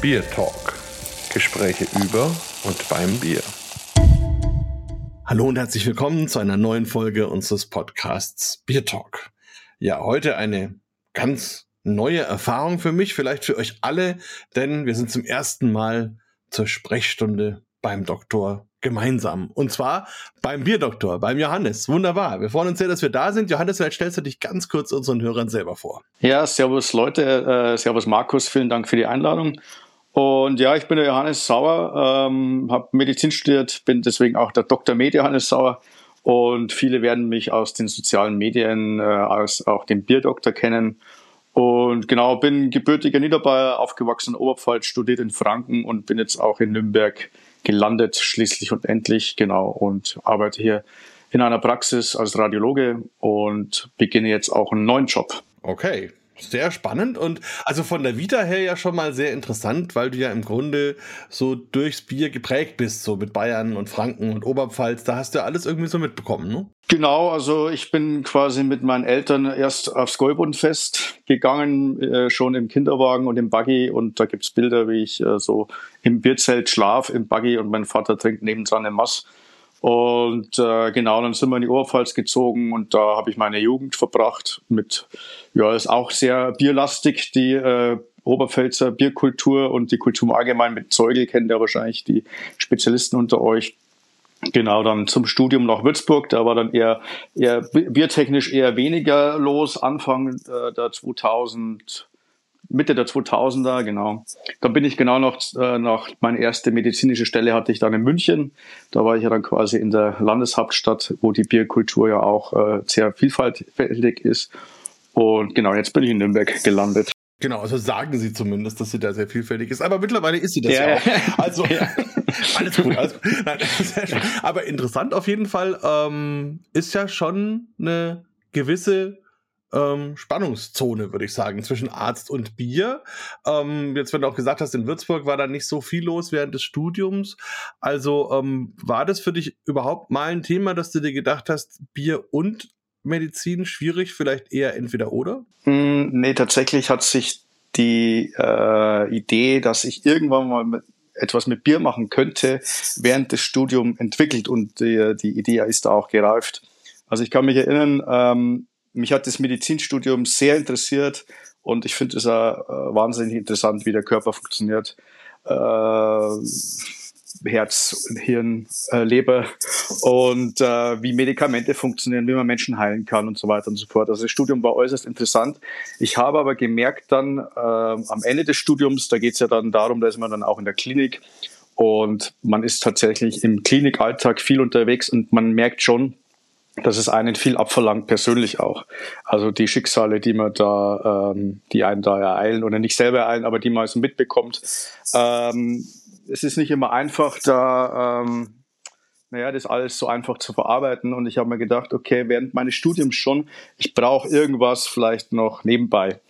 Bier Talk. Gespräche über und beim Bier. Hallo und herzlich willkommen zu einer neuen Folge unseres Podcasts Bier Talk. Ja, heute eine ganz neue Erfahrung für mich, vielleicht für euch alle, denn wir sind zum ersten Mal zur Sprechstunde beim Doktor gemeinsam. Und zwar beim Bierdoktor, beim Johannes. Wunderbar. Wir freuen uns sehr, dass wir da sind. Johannes, vielleicht stellst du dich ganz kurz unseren Hörern selber vor. Ja, servus Leute, äh, servus Markus, vielen Dank für die Einladung. Und ja, ich bin der Johannes Sauer, ähm, habe Medizin studiert, bin deswegen auch der Dr. Med Johannes Sauer. Und viele werden mich aus den sozialen Medien, äh, als auch den Bierdoktor kennen. Und genau, bin gebürtiger Niederbayer, aufgewachsen in Oberpfalz, studiert in Franken und bin jetzt auch in Nürnberg gelandet, schließlich und endlich, genau, und arbeite hier in einer Praxis als Radiologe und beginne jetzt auch einen neuen Job. Okay, sehr spannend und also von der Vita her ja schon mal sehr interessant, weil du ja im Grunde so durchs Bier geprägt bist, so mit Bayern und Franken und Oberpfalz. Da hast du ja alles irgendwie so mitbekommen, ne? Genau, also ich bin quasi mit meinen Eltern erst aufs Gäubundfest gegangen, äh, schon im Kinderwagen und im Buggy und da gibt's Bilder, wie ich äh, so im Bierzelt schlaf, im Buggy und mein Vater trinkt nebendran eine Mass. Und äh, genau, dann sind wir in die Oberpfalz gezogen und da habe ich meine Jugend verbracht mit, ja, ist auch sehr bierlastig, die äh, Oberpfälzer Bierkultur und die Kultur allgemein mit Zeugel kennen ja wahrscheinlich die Spezialisten unter euch. Genau, dann zum Studium nach Würzburg, da war dann eher, eher biertechnisch eher weniger los, Anfang äh, der 2000, Mitte der 2000er, genau. Da bin ich genau noch, äh, nach meine erste medizinische Stelle hatte ich dann in München. Da war ich ja dann quasi in der Landeshauptstadt, wo die Bierkultur ja auch äh, sehr vielfältig ist. Und genau, jetzt bin ich in Nürnberg gelandet. Genau, also sagen sie zumindest, dass sie da sehr vielfältig ist. Aber mittlerweile ist sie das ja, ja auch. Also ja. alles gut, alles gut. Nein, Aber interessant auf jeden Fall ähm, ist ja schon eine gewisse ähm, Spannungszone, würde ich sagen, zwischen Arzt und Bier. Ähm, jetzt, wenn du auch gesagt hast, in Würzburg war da nicht so viel los während des Studiums. Also ähm, war das für dich überhaupt mal ein Thema, dass du dir gedacht hast, Bier und Medizin schwierig, vielleicht eher entweder oder? Mm, nee, tatsächlich hat sich die äh, Idee, dass ich irgendwann mal mit etwas mit Bier machen könnte, während des Studiums entwickelt und die, die Idee ist da auch gereift. Also ich kann mich erinnern, ähm, mich hat das Medizinstudium sehr interessiert und ich finde es auch äh, wahnsinnig interessant, wie der Körper funktioniert. Äh, Herz, Hirn, äh, Leber und äh, wie Medikamente funktionieren, wie man Menschen heilen kann und so weiter und so fort. Also das Studium war äußerst interessant. Ich habe aber gemerkt dann äh, am Ende des Studiums, da geht es ja dann darum, da ist man dann auch in der Klinik und man ist tatsächlich im Klinikalltag viel unterwegs und man merkt schon, dass es einen viel abverlangt, persönlich auch. Also die Schicksale, die man da, ähm, die einen da ereilen oder nicht selber ereilen, aber die man so mitbekommt. Ähm, es ist nicht immer einfach, da, ähm, naja, das alles so einfach zu verarbeiten. Und ich habe mir gedacht, okay, während meines Studiums schon, ich brauche irgendwas vielleicht noch nebenbei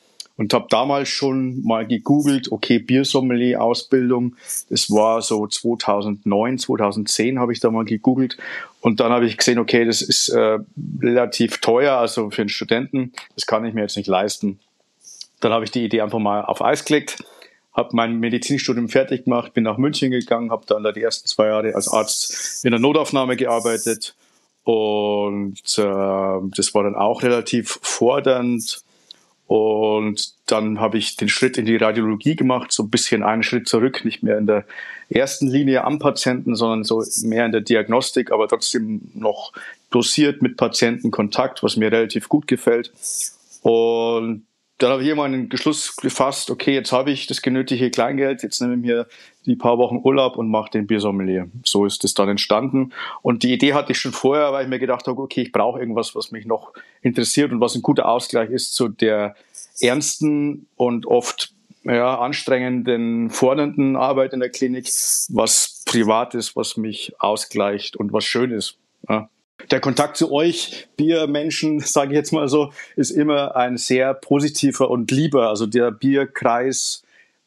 und habe damals schon mal gegoogelt, okay, Biersommelier-Ausbildung, das war so 2009, 2010 habe ich da mal gegoogelt. Und dann habe ich gesehen, okay, das ist äh, relativ teuer, also für einen Studenten, das kann ich mir jetzt nicht leisten. Dann habe ich die Idee einfach mal auf Eis gelegt, habe mein Medizinstudium fertig gemacht, bin nach München gegangen, habe dann da die ersten zwei Jahre als Arzt in der Notaufnahme gearbeitet. Und äh, das war dann auch relativ fordernd und dann habe ich den Schritt in die Radiologie gemacht, so ein bisschen einen Schritt zurück, nicht mehr in der ersten Linie am Patienten, sondern so mehr in der Diagnostik, aber trotzdem noch dosiert mit Patientenkontakt, was mir relativ gut gefällt. Und dann habe ich irgendwann einen Beschluss gefasst, okay, jetzt habe ich das genötigte Kleingeld, jetzt nehme ich mir die paar Wochen Urlaub und mache den Biersommelier. So ist es dann entstanden. Und die Idee hatte ich schon vorher, weil ich mir gedacht habe, okay, ich brauche irgendwas, was mich noch interessiert und was ein guter Ausgleich ist zu der ernsten und oft ja, anstrengenden, fordernden Arbeit in der Klinik, was privat ist, was mich ausgleicht und was schön ist. Ja der Kontakt zu euch, Biermenschen, sage ich jetzt mal so, ist immer ein sehr positiver und lieber. Also der Bierkreis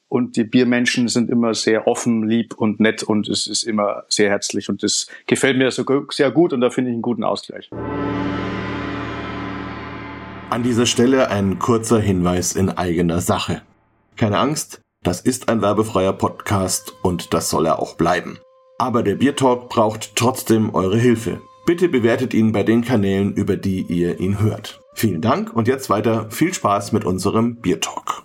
und die Biermenschen sind immer sehr offen, lieb und nett und es ist immer sehr herzlich und das gefällt mir so sehr gut und da finde ich einen guten Ausgleich. An dieser Stelle ein kurzer Hinweis in eigener Sache. Keine Angst, Das ist ein werbefreier Podcast und das soll er auch bleiben. Aber der Biertalk braucht trotzdem eure Hilfe. Bitte bewertet ihn bei den Kanälen, über die ihr ihn hört. Vielen Dank und jetzt weiter viel Spaß mit unserem Biertalk.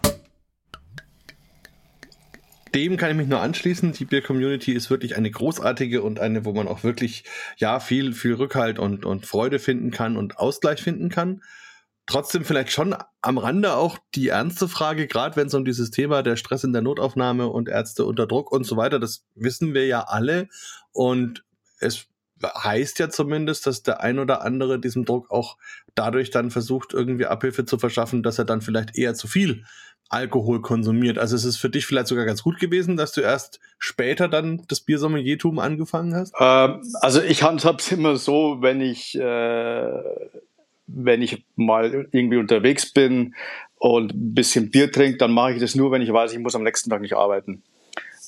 Dem kann ich mich nur anschließen. Die Bier-Community ist wirklich eine großartige und eine, wo man auch wirklich, ja, viel, viel Rückhalt und, und Freude finden kann und Ausgleich finden kann trotzdem vielleicht schon am Rande auch die ernste Frage, gerade wenn es um dieses Thema der Stress in der Notaufnahme und Ärzte unter Druck und so weiter, das wissen wir ja alle. Und es heißt ja zumindest, dass der ein oder andere diesem Druck auch dadurch dann versucht, irgendwie Abhilfe zu verschaffen, dass er dann vielleicht eher zu viel Alkohol konsumiert. Also es ist für dich vielleicht sogar ganz gut gewesen, dass du erst später dann das Biersommeliertum angefangen hast? Ähm, also ich handhab's immer so, wenn ich äh, wenn ich mal irgendwie unterwegs bin und ein bisschen Bier trinke, dann mache ich das nur, wenn ich weiß, ich muss am nächsten Tag nicht arbeiten.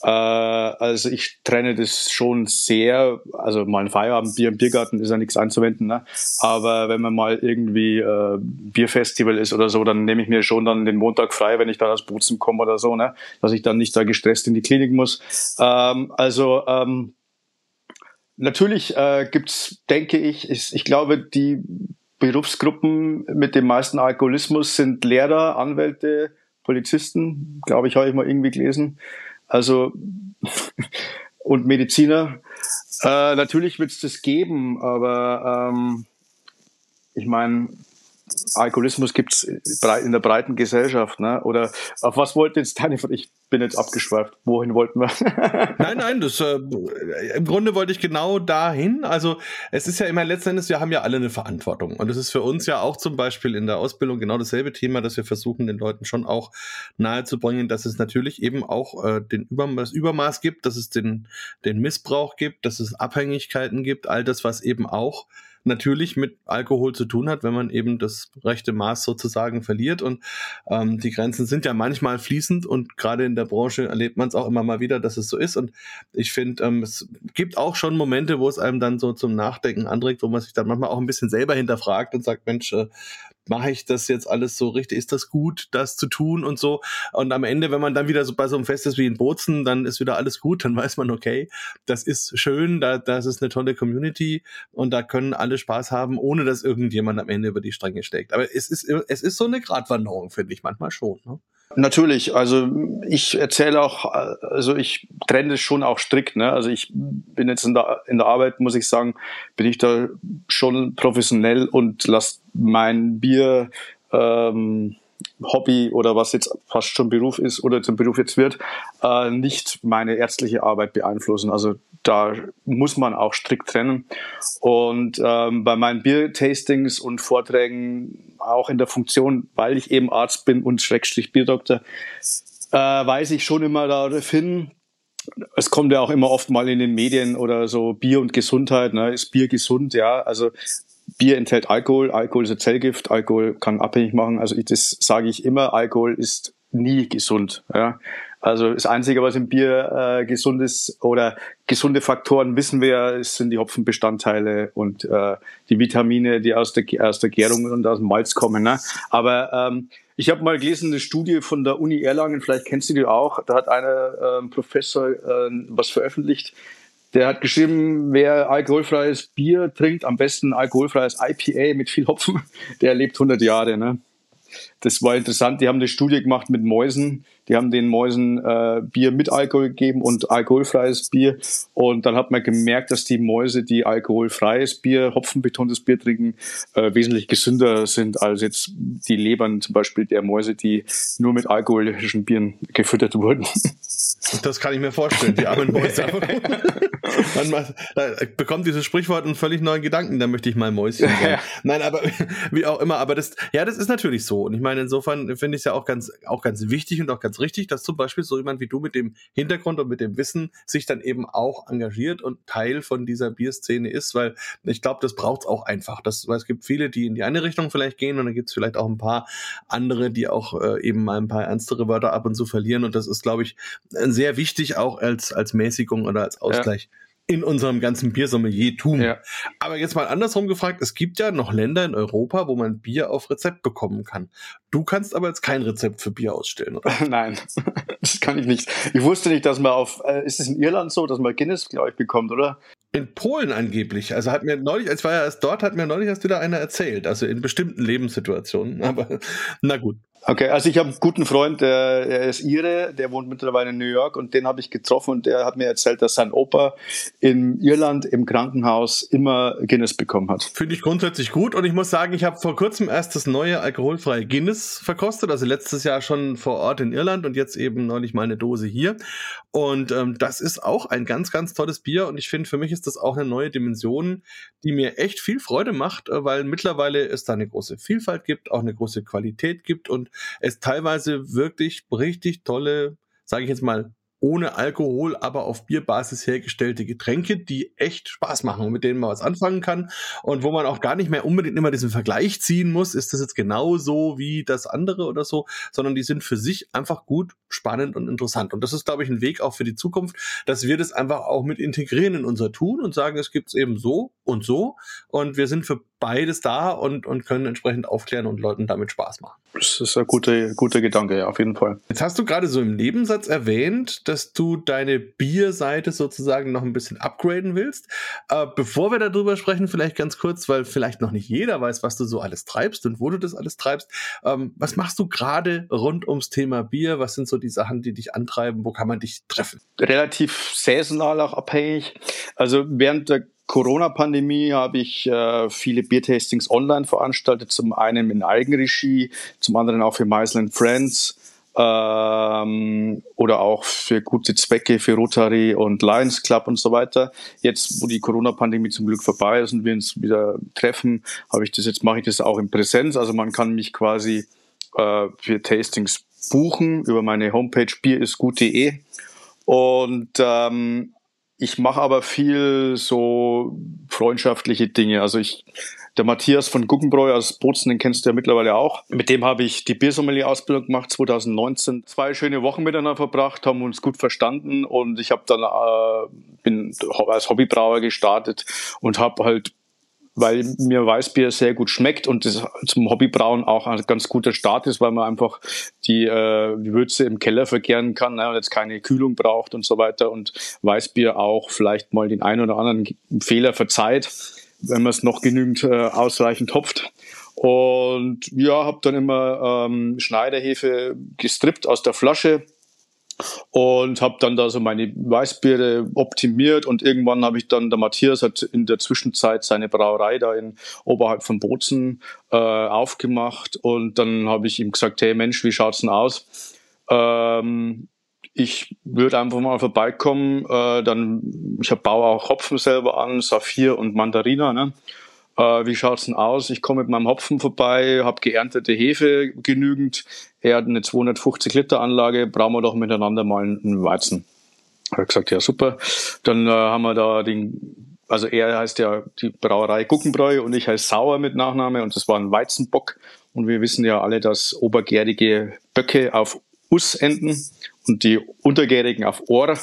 Äh, also ich trenne das schon sehr. Also mal ein Feierabendbier im Biergarten ist ja nichts einzuwenden. Ne? Aber wenn man mal irgendwie äh, Bierfestival ist oder so, dann nehme ich mir schon dann den Montag frei, wenn ich dann aus Bozen komme oder so, ne? dass ich dann nicht da gestresst in die Klinik muss. Ähm, also ähm, natürlich äh, gibt's, denke ich, ich, ich glaube, die Berufsgruppen mit dem meisten Alkoholismus sind Lehrer, Anwälte, Polizisten, glaube ich, habe ich mal irgendwie gelesen. Also und Mediziner. Äh, natürlich wird es das geben, aber ähm, ich meine, Alkoholismus gibt es in der breiten Gesellschaft. Ne? Oder auf was wollte jetzt deine Ich bin jetzt abgeschweift. Wohin wollten wir? nein, nein, das äh, im Grunde wollte ich genau dahin. Also es ist ja immer letzten Endes, wir haben ja alle eine Verantwortung. Und es ist für uns ja auch zum Beispiel in der Ausbildung genau dasselbe Thema, dass wir versuchen, den Leuten schon auch nahezubringen, dass es natürlich eben auch äh, den Übermaß, Übermaß gibt, dass es den, den Missbrauch gibt, dass es Abhängigkeiten gibt, all das, was eben auch natürlich mit Alkohol zu tun hat, wenn man eben das rechte Maß sozusagen verliert. Und ähm, die Grenzen sind ja manchmal fließend und gerade in der Branche erlebt man es auch immer mal wieder, dass es so ist. Und ich finde, ähm, es gibt auch schon Momente, wo es einem dann so zum Nachdenken anregt, wo man sich dann manchmal auch ein bisschen selber hinterfragt und sagt, Mensch, äh, mache ich das jetzt alles so richtig? Ist das gut, das zu tun und so? Und am Ende, wenn man dann wieder so bei so einem Fest ist wie in Bozen, dann ist wieder alles gut, dann weiß man, okay, das ist schön, da, das ist eine tolle Community und da können alle Spaß haben, ohne dass irgendjemand am Ende über die Stränge steckt. Aber es ist, es ist so eine Gratwanderung, finde ich manchmal schon. Ne? Natürlich, also ich erzähle auch, also ich trenne das schon auch strikt. Ne? Also ich bin jetzt in der, in der Arbeit, muss ich sagen, bin ich da schon professionell und lasse mein Bier ähm, Hobby oder was jetzt fast schon Beruf ist oder zum Beruf jetzt wird, äh, nicht meine ärztliche Arbeit beeinflussen. Also da muss man auch strikt trennen. Und ähm, bei meinen Biertastings und Vorträgen, auch in der Funktion, weil ich eben Arzt bin und Schrägstrich Bierdoktor, äh, weise ich schon immer darauf hin, es kommt ja auch immer oft mal in den Medien oder so Bier und Gesundheit, ne? ist Bier gesund? Ja, also Bier enthält Alkohol, Alkohol ist ein Zellgift, Alkohol kann abhängig machen. Also ich, das sage ich immer, Alkohol ist nie gesund. Ja. Also das Einzige, was im Bier äh, gesund ist oder gesunde Faktoren wissen wir, sind die Hopfenbestandteile und äh, die Vitamine, die aus der, aus der Gärung und aus dem Malz kommen. Ne? Aber ähm, ich habe mal gelesen, eine Studie von der Uni Erlangen, vielleicht kennst du die auch, da hat einer äh, Professor äh, was veröffentlicht, der hat geschrieben, wer alkoholfreies Bier trinkt, am besten alkoholfreies IPA mit viel Hopfen, der lebt 100 Jahre. Ne? Das war interessant. Die haben eine Studie gemacht mit Mäusen. Die haben den Mäusen äh, Bier mit Alkohol gegeben und alkoholfreies Bier. Und dann hat man gemerkt, dass die Mäuse, die alkoholfreies Bier, hopfenbetontes Bier trinken, äh, wesentlich gesünder sind als jetzt die Lebern zum Beispiel der Mäuse, die nur mit alkoholischen Bieren gefüttert wurden. Das kann ich mir vorstellen, die armen Mäuse. Man bekommt dieses Sprichwort einen völlig neuen Gedanken, da möchte ich mal Mäuschen sein. Nein, aber wie auch immer, aber das, ja, das ist natürlich so. Und ich meine, insofern finde ich es ja auch ganz, auch ganz wichtig und auch ganz richtig, dass zum Beispiel so jemand wie du mit dem Hintergrund und mit dem Wissen sich dann eben auch engagiert und Teil von dieser Bierszene ist, weil ich glaube, das braucht es auch einfach. Das, weil es gibt viele, die in die eine Richtung vielleicht gehen und dann gibt es vielleicht auch ein paar andere, die auch äh, eben mal ein paar ernstere Wörter ab und zu verlieren. Und das ist, glaube ich, sehr wichtig auch als, als Mäßigung oder als Ausgleich. Ja in unserem ganzen Biersommelier-Tum. Ja. Aber jetzt mal andersrum gefragt, es gibt ja noch Länder in Europa, wo man Bier auf Rezept bekommen kann. Du kannst aber jetzt kein Rezept für Bier ausstellen, oder? Nein, das kann ich nicht. Ich wusste nicht, dass man auf, äh, ist es in Irland so, dass man Guinness, glaube ich, bekommt, oder? In Polen angeblich. Also hat mir neulich, als war ja erst dort, hat mir neulich erst wieder einer erzählt. Also in bestimmten Lebenssituationen. Aber na gut. Okay, also ich habe einen guten Freund, der, der ist Ire, der wohnt mittlerweile in New York und den habe ich getroffen und der hat mir erzählt, dass sein Opa in Irland im Krankenhaus immer Guinness bekommen hat. Finde ich grundsätzlich gut und ich muss sagen, ich habe vor kurzem erst das neue alkoholfreie Guinness verkostet, also letztes Jahr schon vor Ort in Irland und jetzt eben neulich mal eine Dose hier und ähm, das ist auch ein ganz, ganz tolles Bier und ich finde, für mich ist das auch eine neue Dimension, die mir echt viel Freude macht, äh, weil mittlerweile es da eine große Vielfalt gibt, auch eine große Qualität gibt und es teilweise wirklich richtig tolle, sage ich jetzt mal, ohne Alkohol, aber auf Bierbasis hergestellte Getränke, die echt Spaß machen und mit denen man was anfangen kann und wo man auch gar nicht mehr unbedingt immer diesen Vergleich ziehen muss, ist das jetzt genauso wie das andere oder so, sondern die sind für sich einfach gut, spannend und interessant. Und das ist, glaube ich, ein Weg auch für die Zukunft, dass wir das einfach auch mit integrieren in unser Tun und sagen, es gibt es eben so und so und wir sind für beides da und, und können entsprechend aufklären und Leuten damit Spaß machen. Das ist ein guter, guter Gedanke, ja, auf jeden Fall. Jetzt hast du gerade so im Nebensatz erwähnt, dass du deine Bierseite sozusagen noch ein bisschen upgraden willst. Äh, bevor wir darüber sprechen, vielleicht ganz kurz, weil vielleicht noch nicht jeder weiß, was du so alles treibst und wo du das alles treibst. Ähm, was machst du gerade rund ums Thema Bier? Was sind so die Sachen, die dich antreiben? Wo kann man dich treffen? Relativ saisonal auch abhängig. Also während der Corona-Pandemie habe ich äh, viele Biertastings online veranstaltet, zum einen in Eigenregie, zum anderen auch für Meisel Friends ähm, oder auch für gute Zwecke, für Rotary und Lions Club und so weiter. Jetzt, wo die Corona-Pandemie zum Glück vorbei ist und wir uns wieder treffen, habe ich das jetzt mache ich das auch in Präsenz. Also man kann mich quasi äh, für Tastings buchen über meine Homepage bierisgut.de und ähm, ich mache aber viel so freundschaftliche Dinge. Also ich, der Matthias von Guggenbräu aus Bozen, den kennst du ja mittlerweile auch. Mit dem habe ich die Biersommelier-Ausbildung gemacht 2019. Zwei schöne Wochen miteinander verbracht, haben uns gut verstanden und ich habe dann äh, bin als Hobbybrauer gestartet und habe halt weil mir Weißbier sehr gut schmeckt und das zum Hobbybrauen auch ein ganz guter Start ist, weil man einfach die, äh, die Würze im Keller vergären kann ne, und jetzt keine Kühlung braucht und so weiter und Weißbier auch vielleicht mal den einen oder anderen Fehler verzeiht, wenn man es noch genügend äh, ausreichend hopft. Und ja, habe dann immer ähm, Schneiderhefe gestrippt aus der Flasche, und habe dann da so meine Weißbiere optimiert und irgendwann habe ich dann, der Matthias hat in der Zwischenzeit seine Brauerei da in oberhalb von Bozen äh, aufgemacht und dann habe ich ihm gesagt, hey Mensch, wie schaut's denn aus? Ähm, ich würde einfach mal vorbeikommen, äh, dann, ich baue auch Hopfen selber an, Saphir und Mandarina, ne? Äh, wie schaut's denn aus? Ich komme mit meinem Hopfen vorbei, habe geerntete Hefe genügend. Er hat eine 250 Liter Anlage, brauchen wir doch miteinander mal einen Weizen. Er hat gesagt, ja super. Dann äh, haben wir da den, also er heißt ja die Brauerei Guckenbräu und ich heiße Sauer mit Nachname und das war ein Weizenbock. Und wir wissen ja alle, dass obergärige Böcke auf Us enden und die Untergärigen auf Ohr.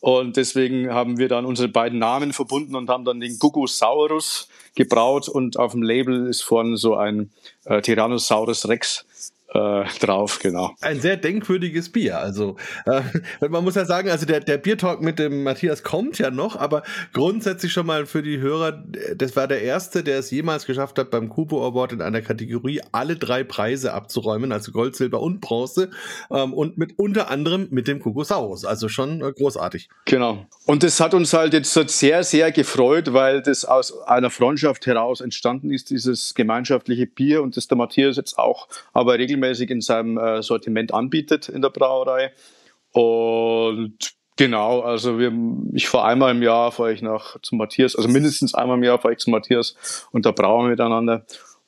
Und deswegen haben wir dann unsere beiden Namen verbunden und haben dann den Gugusaurus gebraut und auf dem Label ist vorne so ein äh, Tyrannosaurus Rex äh, drauf, genau. Ein sehr denkwürdiges Bier. Also äh, man muss ja sagen, also der, der Biertalk mit dem Matthias kommt ja noch, aber grundsätzlich schon mal für die Hörer, das war der erste, der es jemals geschafft hat, beim Kubo Award in einer Kategorie alle drei Preise abzuräumen, also Gold, Silber und Bronze ähm, und mit unter anderem mit dem Kugosaurus. Also schon äh, großartig. Genau. Und das hat uns halt jetzt sehr, sehr gefreut, weil das aus einer Freundschaft heraus entstanden ist, dieses gemeinschaftliche Bier und das der Matthias jetzt auch aber regelmäßig regelmäßig in seinem äh, Sortiment anbietet in der Brauerei. Und genau, also wir, ich fahre einmal im Jahr, fahre ich nach zu Matthias, also mindestens einmal im Jahr fahre ich zu Matthias und da brauen wir miteinander.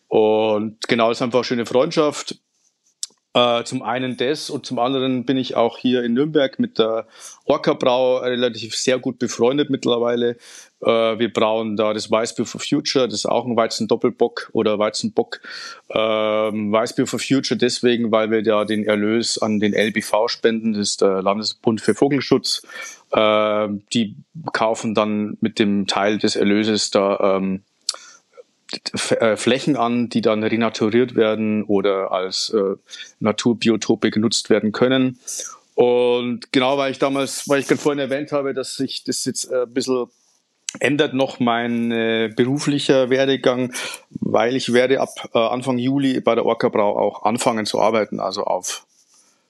Und genau, es ist einfach eine schöne Freundschaft. Äh, zum einen das und zum anderen bin ich auch hier in Nürnberg mit der Orca Brau relativ sehr gut befreundet mittlerweile. Äh, wir brauen da das Weißbier for Future, das ist auch ein Weizen-Doppelbock oder Weizenbock. Ähm, Weißbier for Future deswegen, weil wir da den Erlös an den LBV spenden, das ist der Landesbund für Vogelschutz. Äh, die kaufen dann mit dem Teil des Erlöses da ähm, äh, Flächen an, die dann renaturiert werden oder als äh, Naturbiotope genutzt werden können. Und genau, weil ich damals, weil ich gerade vorhin erwähnt habe, dass sich das jetzt äh, ein bisschen ändert noch mein äh, beruflicher Werdegang, weil ich werde ab äh, Anfang Juli bei der Orca Brau auch anfangen zu arbeiten, also auf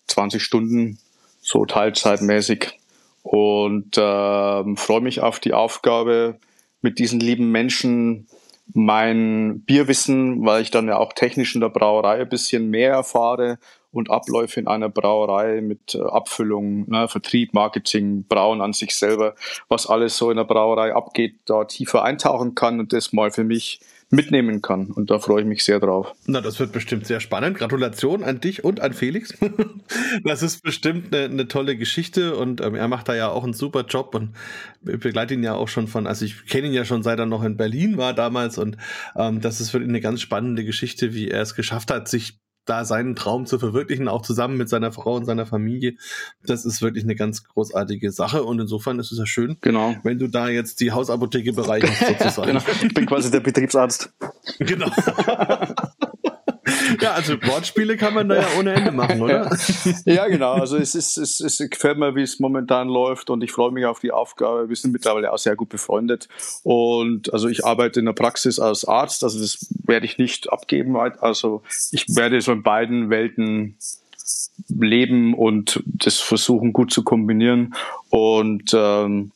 20 Stunden, so teilzeitmäßig. Und äh, freue mich auf die Aufgabe, mit diesen lieben Menschen mein Bierwissen, weil ich dann ja auch technisch in der Brauerei ein bisschen mehr erfahre und Abläufe in einer Brauerei mit äh, Abfüllung, ne, Vertrieb, Marketing, Brauen an sich selber, was alles so in der Brauerei abgeht, da tiefer eintauchen kann und das mal für mich mitnehmen kann. Und da freue ich mich sehr drauf. Na, das wird bestimmt sehr spannend. Gratulation an dich und an Felix. das ist bestimmt eine, eine tolle Geschichte und ähm, er macht da ja auch einen super Job und begleite ihn ja auch schon von, also ich kenne ihn ja schon seit er noch in Berlin war damals und ähm, das ist wirklich eine ganz spannende Geschichte, wie er es geschafft hat, sich da seinen Traum zu verwirklichen, auch zusammen mit seiner Frau und seiner Familie. Das ist wirklich eine ganz großartige Sache und insofern ist es ja schön, genau. wenn du da jetzt die Hausapotheke bereicherst sozusagen. genau. Ich bin quasi der Betriebsarzt. Genau. Ja, also Wortspiele kann man da ja ohne Ende machen, oder? Ja, genau. Also es ist, es, es gefällt mir, wie es momentan läuft und ich freue mich auf die Aufgabe. Wir sind mittlerweile auch sehr gut befreundet und also ich arbeite in der Praxis als Arzt, also das werde ich nicht abgeben. Also ich werde so in beiden Welten leben und das versuchen gut zu kombinieren und ähm,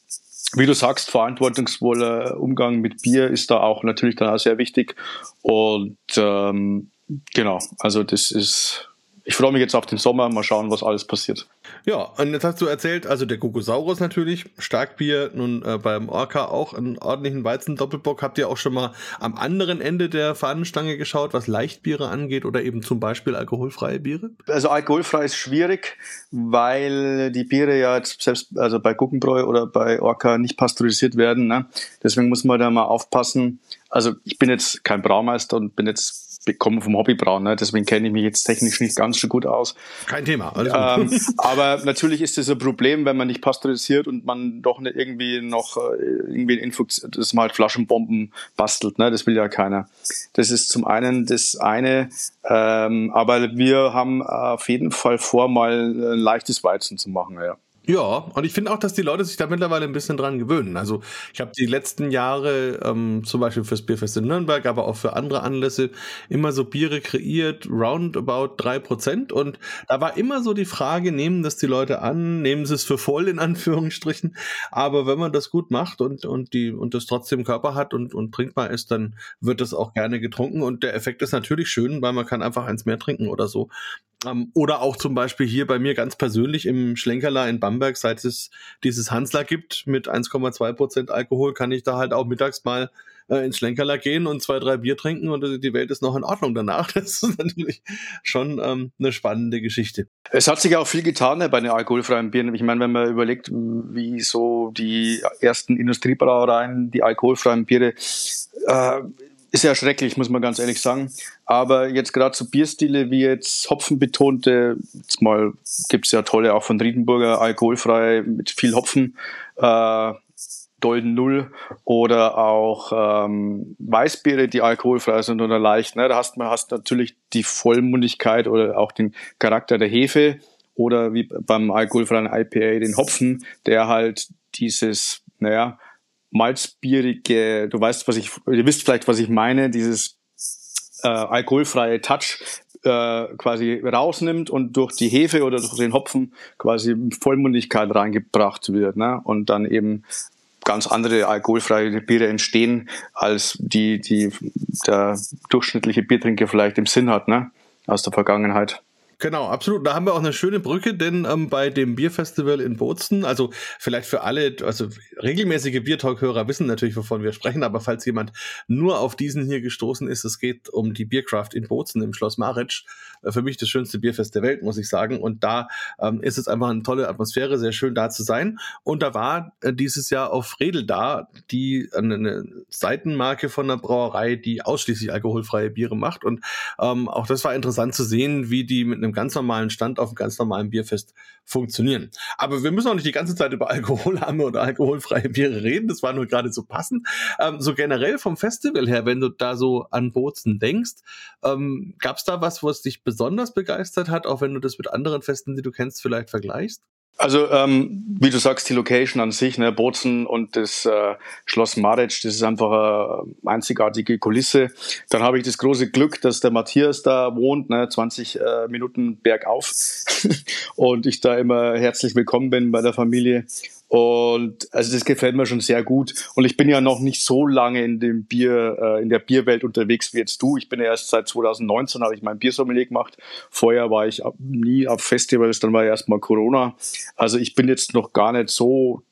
wie du sagst, verantwortungsvoller Umgang mit Bier ist da auch natürlich dann auch sehr wichtig. Und ähm, Genau, also das ist, ich freue mich jetzt auf den Sommer, mal schauen, was alles passiert. Ja, und jetzt hast du erzählt, also der Gogosaurus natürlich, Starkbier, nun äh, beim Orca auch einen ordentlichen Weizen-Doppelbock. Habt ihr auch schon mal am anderen Ende der Fahnenstange geschaut, was Leichtbiere angeht oder eben zum Beispiel alkoholfreie Biere? Also alkoholfrei ist schwierig, weil die Biere ja jetzt selbst also bei Guggenbräu oder bei Orca nicht pasteurisiert werden. Ne? Deswegen muss man da mal aufpassen. Also ich bin jetzt kein Braumeister und bin jetzt bekommen vom Hobbybrauen, ne? deswegen kenne ich mich jetzt technisch nicht ganz so gut aus. Kein Thema. Ähm, aber natürlich ist das ein Problem, wenn man nicht pasteurisiert und man doch nicht irgendwie noch äh, irgendwie Infuz das mal halt Flaschenbomben bastelt. Ne? Das will ja keiner. Das ist zum einen das eine, ähm, aber wir haben auf jeden Fall vor, mal ein leichtes Weizen zu machen. Ja. Ja, und ich finde auch, dass die Leute sich da mittlerweile ein bisschen dran gewöhnen. Also ich habe die letzten Jahre ähm, zum Beispiel fürs Bierfest in Nürnberg, aber auch für andere Anlässe immer so Biere kreiert, roundabout drei Prozent. Und da war immer so die Frage, nehmen das die Leute an, nehmen sie es für voll in Anführungsstrichen. Aber wenn man das gut macht und, und, die, und das trotzdem Körper hat und, und trinkbar ist, dann wird das auch gerne getrunken. Und der Effekt ist natürlich schön, weil man kann einfach eins mehr trinken oder so. Ähm, oder auch zum Beispiel hier bei mir ganz persönlich im Schlenkerler in Bamberg, seit es dieses Hansler gibt mit 1,2 Prozent Alkohol, kann ich da halt auch mittags mal äh, ins Schlenkerler gehen und zwei, drei Bier trinken und die Welt ist noch in Ordnung danach. Das ist natürlich schon ähm, eine spannende Geschichte. Es hat sich auch viel getan bei den alkoholfreien Bieren. Ich meine, wenn man überlegt, wie so die ersten Industriebrauereien die alkoholfreien Biere äh, ist ja schrecklich, muss man ganz ehrlich sagen. Aber jetzt gerade so Bierstile wie jetzt Hopfenbetonte, jetzt mal gibt's ja tolle auch von Riedenburger, alkoholfrei mit viel Hopfen, äh, Dolden Null oder auch ähm, Weißbiere, die alkoholfrei sind oder leicht. Ne? Da hast man hast natürlich die Vollmundigkeit oder auch den Charakter der Hefe oder wie beim alkoholfreien IPA den Hopfen, der halt dieses, naja, malzbierige, du weißt, was ich, ihr wisst vielleicht, was ich meine, dieses äh, alkoholfreie Touch äh, quasi rausnimmt und durch die Hefe oder durch den Hopfen quasi Vollmundigkeit reingebracht wird. Ne? Und dann eben ganz andere alkoholfreie Biere entstehen, als die, die der durchschnittliche Biertrinker vielleicht im Sinn hat, ne? aus der Vergangenheit. Genau, absolut. Da haben wir auch eine schöne Brücke, denn ähm, bei dem Bierfestival in Bozen, also vielleicht für alle, also regelmäßige Biertalk-Hörer wissen natürlich, wovon wir sprechen, aber falls jemand nur auf diesen hier gestoßen ist, es geht um die Biercraft in Bozen im Schloss Maric. Äh, für mich das schönste Bierfest der Welt, muss ich sagen. Und da ähm, ist es einfach eine tolle Atmosphäre, sehr schön da zu sein. Und da war äh, dieses Jahr auf Redel da, die eine, eine Seitenmarke von einer Brauerei, die ausschließlich alkoholfreie Biere macht. Und ähm, auch das war interessant zu sehen, wie die mit einem ganz normalen Stand auf einem ganz normalen Bierfest funktionieren. Aber wir müssen auch nicht die ganze Zeit über Alkoholarme oder alkoholfreie Biere reden. Das war nur gerade so passend. Ähm, so generell vom Festival her, wenn du da so an Bozen denkst, ähm, gab es da was, was dich besonders begeistert hat, auch wenn du das mit anderen Festen, die du kennst, vielleicht vergleichst? Also ähm, wie du sagst, die Location an sich, ne, Bozen und das äh, Schloss Maric, das ist einfach eine einzigartige Kulisse. Dann habe ich das große Glück, dass der Matthias da wohnt, ne, 20 äh, Minuten bergauf und ich da immer herzlich willkommen bin bei der Familie. Und also das gefällt mir schon sehr gut. Und ich bin ja noch nicht so lange in dem Bier, äh, in der Bierwelt unterwegs wie jetzt du. Ich bin ja erst seit 2019 habe ich mein Biersommelier gemacht. Vorher war ich nie auf Festivals, dann war ja erstmal Corona. Also ich bin jetzt noch gar nicht so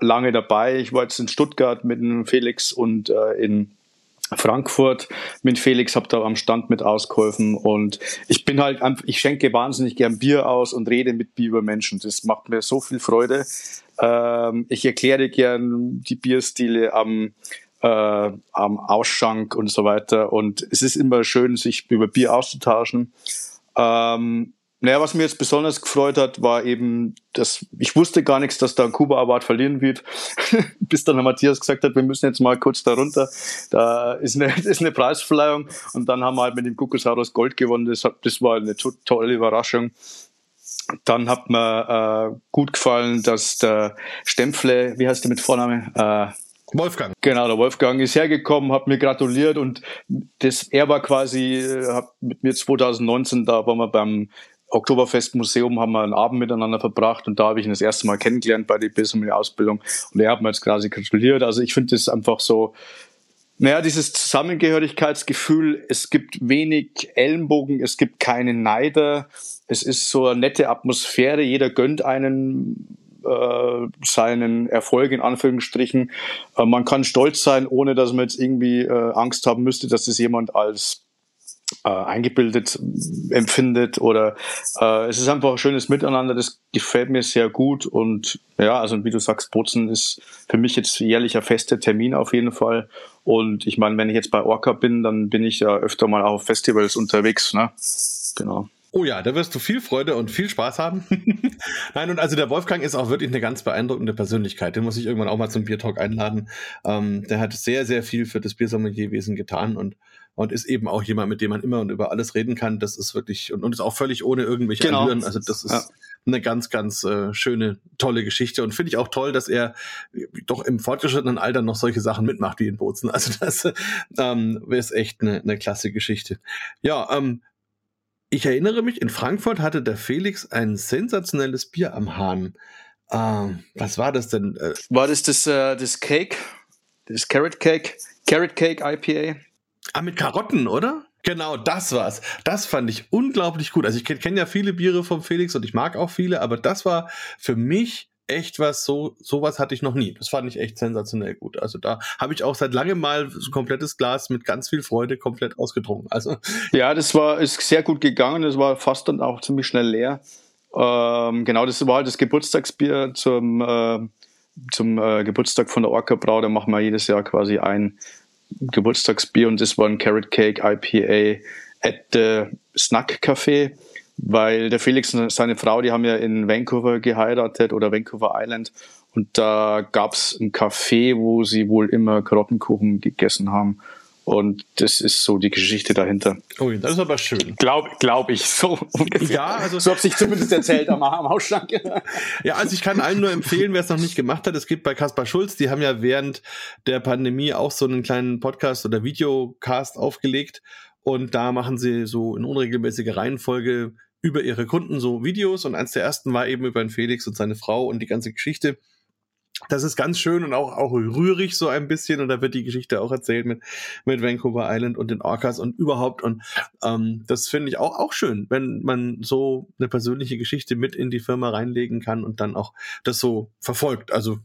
lange dabei. Ich war jetzt in Stuttgart mit dem Felix und äh, in Frankfurt mit Felix, habe da am Stand mit ausgeholfen und ich bin halt, ich schenke wahnsinnig gern Bier aus und rede mit Bier über Menschen. Das macht mir so viel Freude. Ähm, ich erkläre gern die Bierstile am, äh, am Ausschank und so weiter. Und es ist immer schön, sich über Bier auszutauschen. Ähm, naja, was mir jetzt besonders gefreut hat, war eben, dass ich wusste gar nichts, dass da ein Kuba Award verlieren wird, bis dann Matthias gesagt hat, wir müssen jetzt mal kurz da runter. Da ist eine, ist eine Preisverleihung und dann haben wir halt mit dem Kukusaurus Gold gewonnen. Das, das war eine tolle Überraschung. Dann hat mir äh, gut gefallen, dass der Stempfle, wie heißt der mit Vorname? Äh, Wolfgang. Genau, der Wolfgang ist hergekommen, hat mir gratuliert und das, er war quasi, äh, hat mit mir 2019, da waren wir beim Oktoberfest Museum, haben wir einen Abend miteinander verbracht und da habe ich ihn das erste Mal kennengelernt bei der Business Ausbildung und er hat mir jetzt quasi gratuliert. Also ich finde das einfach so, naja, dieses Zusammengehörigkeitsgefühl, es gibt wenig Ellenbogen, es gibt keine Neider, es ist so eine nette Atmosphäre, jeder gönnt einen äh, seinen Erfolg in Anführungsstrichen. Äh, man kann stolz sein, ohne dass man jetzt irgendwie äh, Angst haben müsste, dass das jemand als äh, eingebildet empfindet oder äh, es ist einfach ein schönes Miteinander, das gefällt mir sehr gut und ja, also wie du sagst, Bozen ist für mich jetzt jährlicher fester Termin auf jeden Fall und ich meine, wenn ich jetzt bei Orca bin, dann bin ich ja öfter mal auf Festivals unterwegs, ne? Genau. Oh ja, da wirst du viel Freude und viel Spaß haben. Nein, und also der Wolfgang ist auch wirklich eine ganz beeindruckende Persönlichkeit. Den muss ich irgendwann auch mal zum Biertalk einladen. Ähm, der hat sehr, sehr viel für das Biersommelierwesen getan und und ist eben auch jemand, mit dem man immer und über alles reden kann. Das ist wirklich und, und ist auch völlig ohne irgendwelche genau. Allüren. Also das ist ja. eine ganz, ganz äh, schöne, tolle Geschichte und finde ich auch toll, dass er doch im fortgeschrittenen Alter noch solche Sachen mitmacht wie in Bozen. Also das ähm, ist echt eine, eine klasse Geschichte. Ja, ähm, ich erinnere mich, in Frankfurt hatte der Felix ein sensationelles Bier am Hahn. Ähm, was war das denn? War das das, äh, das Cake? Das Carrot Cake? Carrot Cake IPA? Ah, mit Karotten, oder? Genau, das war's. Das fand ich unglaublich gut. Also ich kenne kenn ja viele Biere vom Felix und ich mag auch viele, aber das war für mich echt was, so sowas hatte ich noch nie. Das fand ich echt sensationell gut. Also da habe ich auch seit langem mal so ein komplettes Glas mit ganz viel Freude komplett ausgetrunken. Also ja, das war ist sehr gut gegangen. Das war fast dann auch ziemlich schnell leer. Ähm, genau, das war halt das Geburtstagsbier zum äh, zum äh, Geburtstag von der Orca Brau. Da machen wir jedes Jahr quasi ein Geburtstagsbier und das war ein Carrot Cake IPA at the Snack Café, weil der Felix und seine Frau, die haben ja in Vancouver geheiratet oder Vancouver Island und da gab's ein Café, wo sie wohl immer Karottenkuchen gegessen haben. Und das ist so die Geschichte dahinter. Oh, das ist aber schön. Glaube glaub ich, so ungefähr. Ja, also. So habe ich zumindest erzählt am, am Hausschrank. ja, also ich kann allen nur empfehlen, wer es noch nicht gemacht hat. Es gibt bei Kaspar Schulz, die haben ja während der Pandemie auch so einen kleinen Podcast oder Videocast aufgelegt. Und da machen sie so in unregelmäßiger Reihenfolge über ihre Kunden so Videos. Und eins der ersten war eben über den Felix und seine Frau und die ganze Geschichte. das ist ganz schön und auch, auch rührig so ein bisschen. Und da wird die Geschichte auch erzählt mit, mit Vancouver Island und den Orcas und überhaupt. Und ähm, das finde ich auch, auch schön, wenn man so eine persönliche Geschichte mit in die Firma reinlegen kann und dann auch das so verfolgt. Also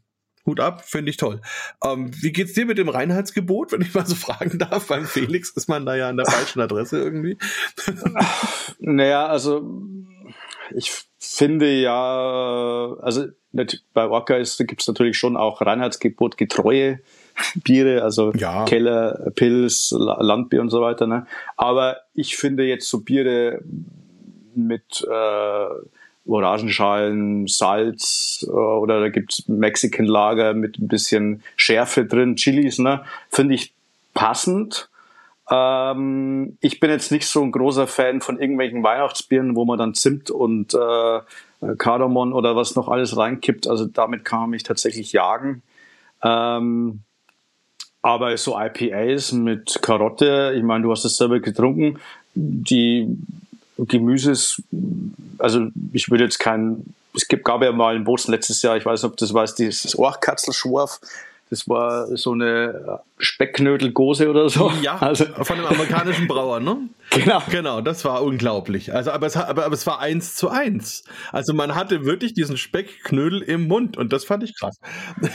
Hut ab, finde ich toll. Ähm, wie geht's dir mit dem Reinheitsgebot, wenn ich mal so fragen darf? Beim Felix ist man da ja an der falschen Adresse irgendwie. naja, also ich finde ja, also bei Orca gibt es natürlich schon auch Reinheitsgebot getreue Biere, also ja. Keller, Pils, Landbier und so weiter. Ne? Aber ich finde jetzt so Biere mit äh, Orangenschalen, Salz äh, oder da gibt's Mexican Lager mit ein bisschen Schärfe drin, Chilis, ne? finde ich passend. Ähm, ich bin jetzt nicht so ein großer Fan von irgendwelchen Weihnachtsbieren, wo man dann Zimt und äh, Kardamom oder was noch alles reinkippt. Also damit kann man mich tatsächlich jagen. Ähm, aber so IPAs mit Karotte, ich meine, du hast es selber getrunken, die Gemüses, also ich würde jetzt kein, es gab ja mal in Bozen letztes Jahr, ich weiß nicht, ob das weiß, dieses Orchkatzelschworf, das war so eine Speckknödelgose oder so. Ja, also, von einem amerikanischen Brauer, ne? Genau. Genau, das war unglaublich. Also, aber es, aber, aber es war eins zu eins. Also man hatte wirklich diesen Speckknödel im Mund und das fand ich krass.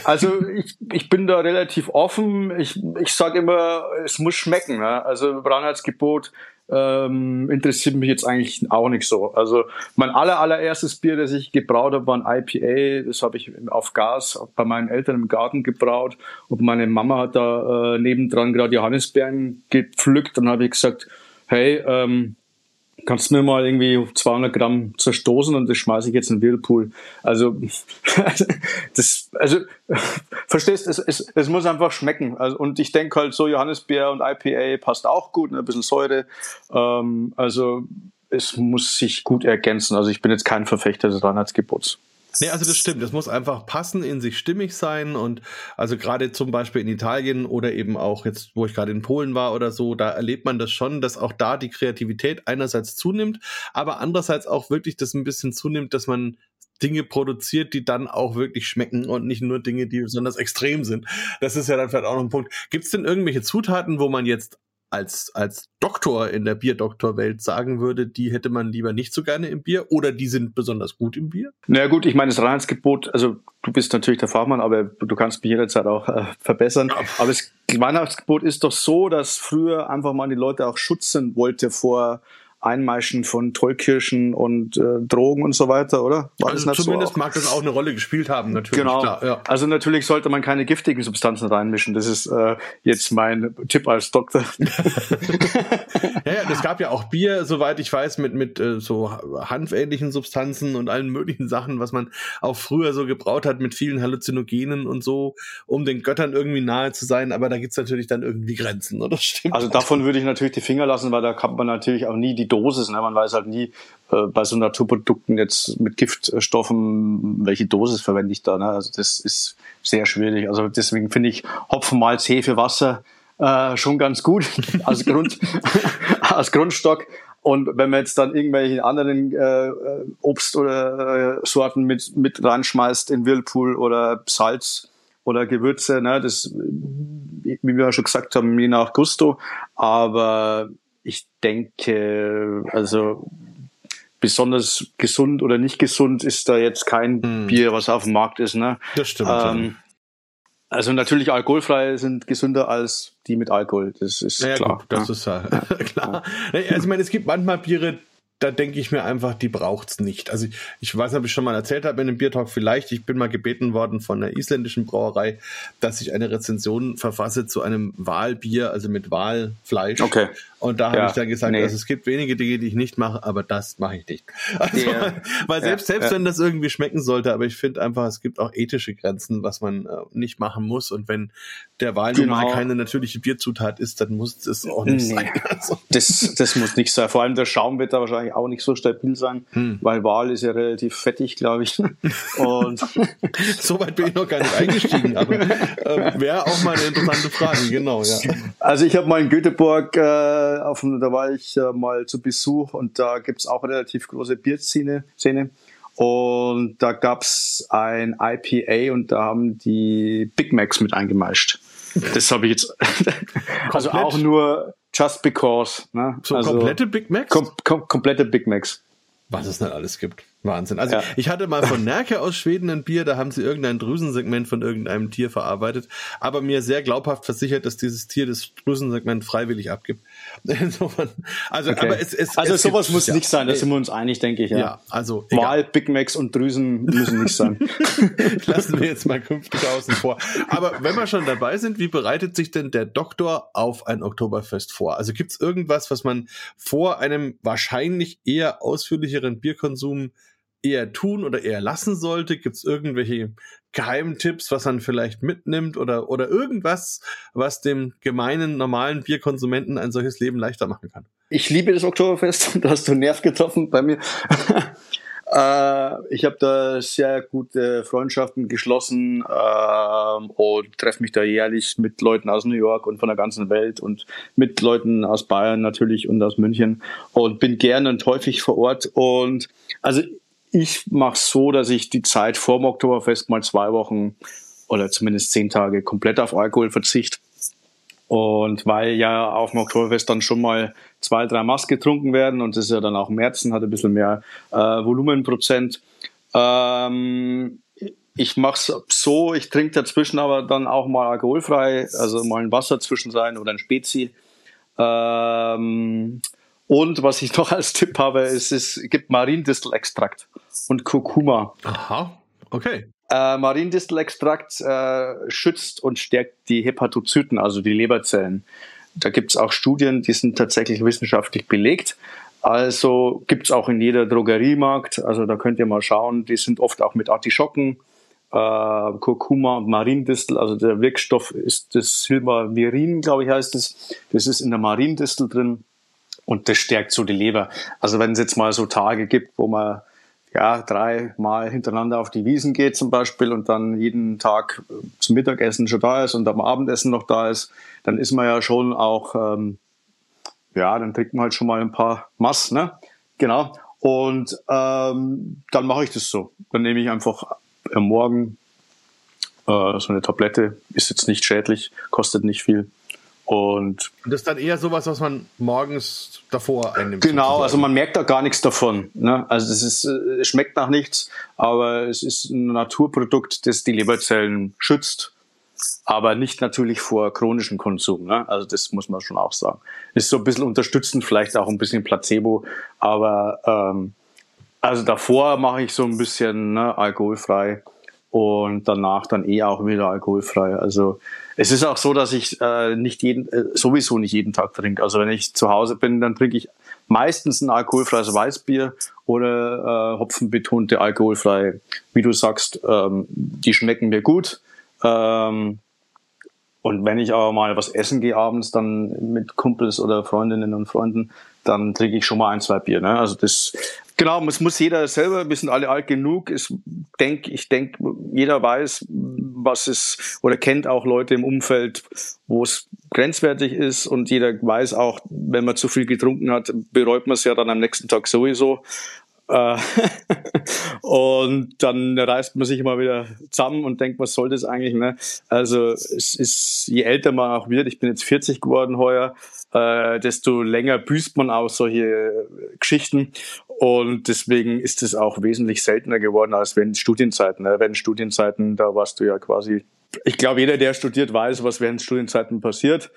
Also ich, ich bin da relativ offen. Ich, ich sage immer, es muss schmecken. Ne? Also Reinheitsgebot ähm, interessiert mich jetzt eigentlich auch nicht so. Also mein aller, allererstes Bier, das ich gebraut habe, war ein IPA. Das habe ich auf Gas bei meinen Eltern im Garten gebraut. Und meine Mama hat da äh, nebendran gerade Johannisbeeren gepflückt. Dann habe ich gesagt, hey, ähm, kannst mir mal irgendwie 200 Gramm zerstoßen und das schmeiße ich jetzt in den Whirlpool. Also, das, also, verstehst, es, es, es muss einfach schmecken. Also, und ich denke halt so Johannisbeer und IPA passt auch gut, ne, ein bisschen Säure. Ähm, also, es muss sich gut ergänzen. Also, ich bin jetzt kein Verfechter des Reinheitsgebots. Nee, also das stimmt. Das muss einfach passen, in sich stimmig sein. Und also gerade zum Beispiel in Italien oder eben auch jetzt, wo ich gerade in Polen war oder so, da erlebt man das schon, dass auch da die Kreativität einerseits zunimmt, aber andererseits auch wirklich das ein bisschen zunimmt, dass man Dinge produziert, die dann auch wirklich schmecken und nicht nur Dinge, die besonders extrem sind. Das ist ja dann vielleicht auch noch ein Punkt. Gibt es denn irgendwelche Zutaten, wo man jetzt als, als Doktor in der Bierdoktorwelt sagen würde, die hätte man lieber nicht so gerne im Bier oder die sind besonders gut im Bier? Na naja, gut, ich meine, das Reinheitsgebot, also du bist natürlich der Fachmann, aber du kannst mich jederzeit auch äh, verbessern. Ja. Aber das Weihnachtsgebot ist doch so, dass früher einfach mal die Leute auch schützen wollte vor Einmeischen von Tollkirschen und äh, Drogen und so weiter, oder? War also zumindest so mag das auch eine Rolle gespielt haben, natürlich. Genau. Klar, ja. Also natürlich sollte man keine giftigen Substanzen reinmischen. Das ist äh, jetzt mein Tipp als Doktor. ja, ja, es gab ja auch Bier, soweit ich weiß, mit mit äh, so hanfähnlichen Substanzen und allen möglichen Sachen, was man auch früher so gebraut hat mit vielen Halluzinogenen und so, um den Göttern irgendwie nahe zu sein. Aber da gibt's natürlich dann irgendwie Grenzen, oder? Stimmt. Also davon würde ich natürlich die Finger lassen, weil da kann man natürlich auch nie die Dosis. Ne? Man weiß halt nie äh, bei so Naturprodukten jetzt mit Giftstoffen, welche Dosis verwende ich da. Ne? Also das ist sehr schwierig. Also deswegen finde ich Hopfen, Malz, Hefe, Wasser äh, schon ganz gut als Grund als Grundstock. Und wenn man jetzt dann irgendwelche anderen äh, Obst oder äh, Sorten mit, mit reinschmeißt in Whirlpool oder Salz oder Gewürze, ne, das, wie wir ja schon gesagt haben, je nach Gusto. Aber ich denke, also besonders gesund oder nicht gesund ist da jetzt kein hm. Bier, was auf dem Markt ist. Ne? Das stimmt. Ähm, also natürlich alkoholfreie sind gesünder als die mit Alkohol. Das ist ja, klar. Gut, das ja. ist ja, klar. Also ich meine, es gibt manchmal Biere, da denke ich mir einfach, die braucht's nicht. Also ich, ich weiß nicht, ob ich schon mal erzählt habe in dem Biertalk vielleicht. Ich bin mal gebeten worden von einer isländischen Brauerei, dass ich eine Rezension verfasse zu einem Walbier, also mit Walfleisch. Okay. Und da habe ja, ich dann gesagt, nee. also es gibt wenige Dinge, die ich nicht mache, aber das mache ich nicht. Also, yeah. weil selbst, ja, selbst ja. wenn das irgendwie schmecken sollte, aber ich finde einfach, es gibt auch ethische Grenzen, was man äh, nicht machen muss. Und wenn der Wal genau. mal keine natürliche Bierzutat ist, dann muss es auch nicht nee. sein. Also. Das, das muss nicht sein. Vor allem der Schaum wird da wahrscheinlich auch nicht so stabil sein, hm. weil Wal ist ja relativ fettig, glaube ich. Und so weit bin ich noch gar nicht eingestiegen, aber äh, wäre auch mal eine interessante Frage, genau, ja. Also ich habe mal in Göteborg äh, auf, da war ich äh, mal zu Besuch und da gibt's auch relativ große Bierszene. Szene. Und da gab's ein IPA und da haben die Big Macs mit eingemischt. Das habe ich jetzt. also auch nur just because. Ne? So also komplette Big Macs? Kom kom komplette Big Macs. Was es nicht alles gibt. Wahnsinn. Also ja. ich hatte mal von Nerke aus Schweden ein Bier, da haben sie irgendein Drüsensegment von irgendeinem Tier verarbeitet, aber mir sehr glaubhaft versichert, dass dieses Tier das Drüsensegment freiwillig abgibt. Insofern, also, okay. aber es, es, also es sowas muss ja. nicht sein, da sind wir uns einig, denke ich. Ja, ja also Mal Big Macs und Drüsen müssen nicht sein. Lassen wir jetzt mal künftig außen vor. Aber wenn wir schon dabei sind, wie bereitet sich denn der Doktor auf ein Oktoberfest vor? Also gibt es irgendwas, was man vor einem wahrscheinlich eher ausführlicheren Bierkonsum eher tun oder eher lassen sollte? Gibt es irgendwelche Geheimtipps, was man vielleicht mitnimmt oder, oder irgendwas, was dem gemeinen, normalen Bierkonsumenten ein solches Leben leichter machen kann? Ich liebe das Oktoberfest, da hast du einen Nerv getroffen bei mir. äh, ich habe da sehr gute Freundschaften geschlossen äh, und treffe mich da jährlich mit Leuten aus New York und von der ganzen Welt und mit Leuten aus Bayern natürlich und aus München und bin gerne und häufig vor Ort. Und also ich mache so, dass ich die Zeit vor dem Oktoberfest mal zwei Wochen oder zumindest zehn Tage komplett auf Alkohol verzichte. Und weil ja auf dem Oktoberfest dann schon mal zwei, drei Maß getrunken werden und das ist ja dann auch Märzen, hat ein bisschen mehr äh, Volumenprozent. Ähm, ich mache es so, ich trinke dazwischen aber dann auch mal alkoholfrei, also mal ein Wasser zwischen sein oder ein Spezi. Ähm, und was ich noch als Tipp habe, ist, es gibt Mariendistelextrakt und Kurkuma. Aha, okay. Äh, Mariendistelextrakt äh, schützt und stärkt die Hepatozyten, also die Leberzellen. Da gibt es auch Studien, die sind tatsächlich wissenschaftlich belegt. Also gibt es auch in jeder Drogeriemarkt. Also da könnt ihr mal schauen. Die sind oft auch mit Artischocken, äh, Kurkuma und Mariendistel. Also der Wirkstoff ist das Silmavirin, glaube ich, heißt es. Das ist in der Mariendistel drin. Und das stärkt so die Leber. Also wenn es jetzt mal so Tage gibt, wo man ja dreimal hintereinander auf die Wiesen geht zum Beispiel und dann jeden Tag äh, zum Mittagessen schon da ist und am Abendessen noch da ist, dann ist man ja schon auch, ähm, ja, dann trinkt man halt schon mal ein paar Mass, ne? Genau. Und ähm, dann mache ich das so. Dann nehme ich einfach am Morgen äh, so eine Tablette, ist jetzt nicht schädlich, kostet nicht viel und das ist dann eher sowas, was man morgens davor einnimmt. Genau, sozusagen. also man merkt da gar nichts davon. Ne? Also es, ist, äh, es schmeckt nach nichts, aber es ist ein Naturprodukt, das die Leberzellen schützt, aber nicht natürlich vor chronischem Konsum. Ne? Also das muss man schon auch sagen. Ist so ein bisschen unterstützend, vielleicht auch ein bisschen Placebo, aber ähm, also davor mache ich so ein bisschen ne, alkoholfrei und danach dann eh auch wieder alkoholfrei. Also es ist auch so, dass ich äh, nicht jeden, äh, sowieso nicht jeden Tag trinke. Also wenn ich zu Hause bin, dann trinke ich meistens ein alkoholfreies Weißbier oder äh, hopfenbetonte alkoholfreie. Wie du sagst, ähm, die schmecken mir gut. Ähm, und wenn ich aber mal was essen gehe abends, dann mit Kumpels oder Freundinnen und Freunden, dann trinke ich schon mal ein, zwei Bier. Ne? Also das, genau, es muss jeder selber, wir sind alle alt genug. Ich denke, ich denke, jeder weiß, was es, oder kennt auch Leute im Umfeld, wo es grenzwertig ist und jeder weiß auch, wenn man zu viel getrunken hat, bereut man es ja dann am nächsten Tag sowieso. Äh, und dann reißt man sich immer wieder zusammen und denkt, was soll das eigentlich? Ne? Also es ist, je älter man auch wird, ich bin jetzt 40 geworden heuer, äh, desto länger büßt man auch solche Geschichten. Und deswegen ist es auch wesentlich seltener geworden als während Studienzeiten. Ne? Während Studienzeiten, da warst du ja quasi ich glaube, jeder, der studiert, weiß, was während Studienzeiten passiert.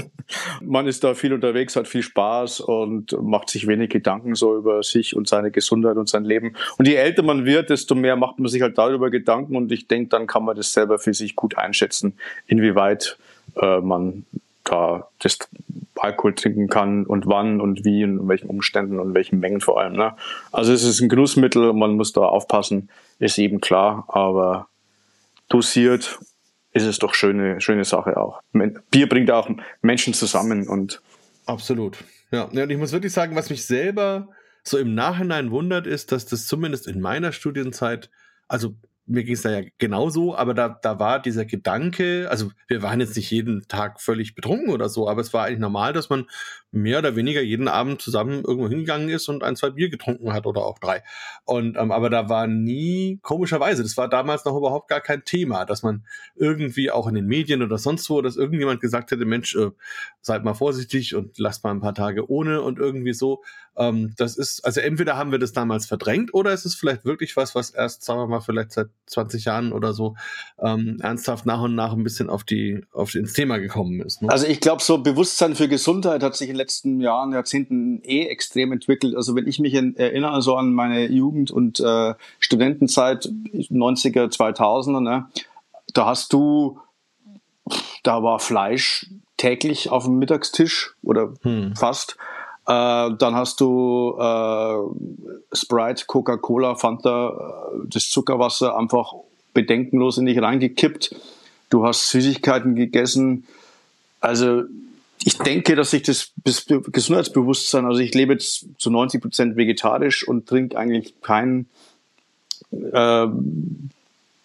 Man ist da viel unterwegs, hat viel Spaß und macht sich wenig Gedanken so über sich und seine Gesundheit und sein Leben. Und je älter man wird, desto mehr macht man sich halt darüber Gedanken und ich denke, dann kann man das selber für sich gut einschätzen, inwieweit äh, man da das Alkohol trinken kann und wann und wie und in welchen Umständen und in welchen Mengen vor allem. Ne? Also es ist ein Genussmittel, man muss da aufpassen, ist eben klar, aber dosiert, ist es doch schöne, schöne Sache auch. Bier bringt auch Menschen zusammen und. Absolut. Ja, und ich muss wirklich sagen, was mich selber so im Nachhinein wundert, ist, dass das zumindest in meiner Studienzeit, also mir ging es da ja genauso, aber da, da war dieser Gedanke, also wir waren jetzt nicht jeden Tag völlig betrunken oder so, aber es war eigentlich normal, dass man mehr oder weniger jeden Abend zusammen irgendwo hingegangen ist und ein, zwei Bier getrunken hat oder auch drei. Und ähm, aber da war nie, komischerweise, das war damals noch überhaupt gar kein Thema, dass man irgendwie auch in den Medien oder sonst wo, dass irgendjemand gesagt hätte, Mensch, äh, seid mal vorsichtig und lasst mal ein paar Tage ohne und irgendwie so. Ähm, das ist, also entweder haben wir das damals verdrängt oder es ist vielleicht wirklich was, was erst, sagen wir mal, vielleicht seit 20 Jahren oder so ähm, ernsthaft nach und nach ein bisschen auf die, auf ins Thema gekommen ist. Ne? Also ich glaube, so Bewusstsein für Gesundheit hat sich in letzten Jahren, Jahrzehnten eh extrem entwickelt. Also wenn ich mich in, erinnere so an meine Jugend und äh, Studentenzeit 90er, 2000er, ne, da hast du, da war Fleisch täglich auf dem Mittagstisch oder hm. fast. Äh, dann hast du äh, Sprite, Coca-Cola, Fanta, äh, das Zuckerwasser einfach bedenkenlos in dich reingekippt. Du hast Süßigkeiten gegessen. Also ich denke, dass ich das Gesundheitsbewusstsein, also ich lebe jetzt zu 90 Prozent vegetarisch und trinke eigentlich kein, äh,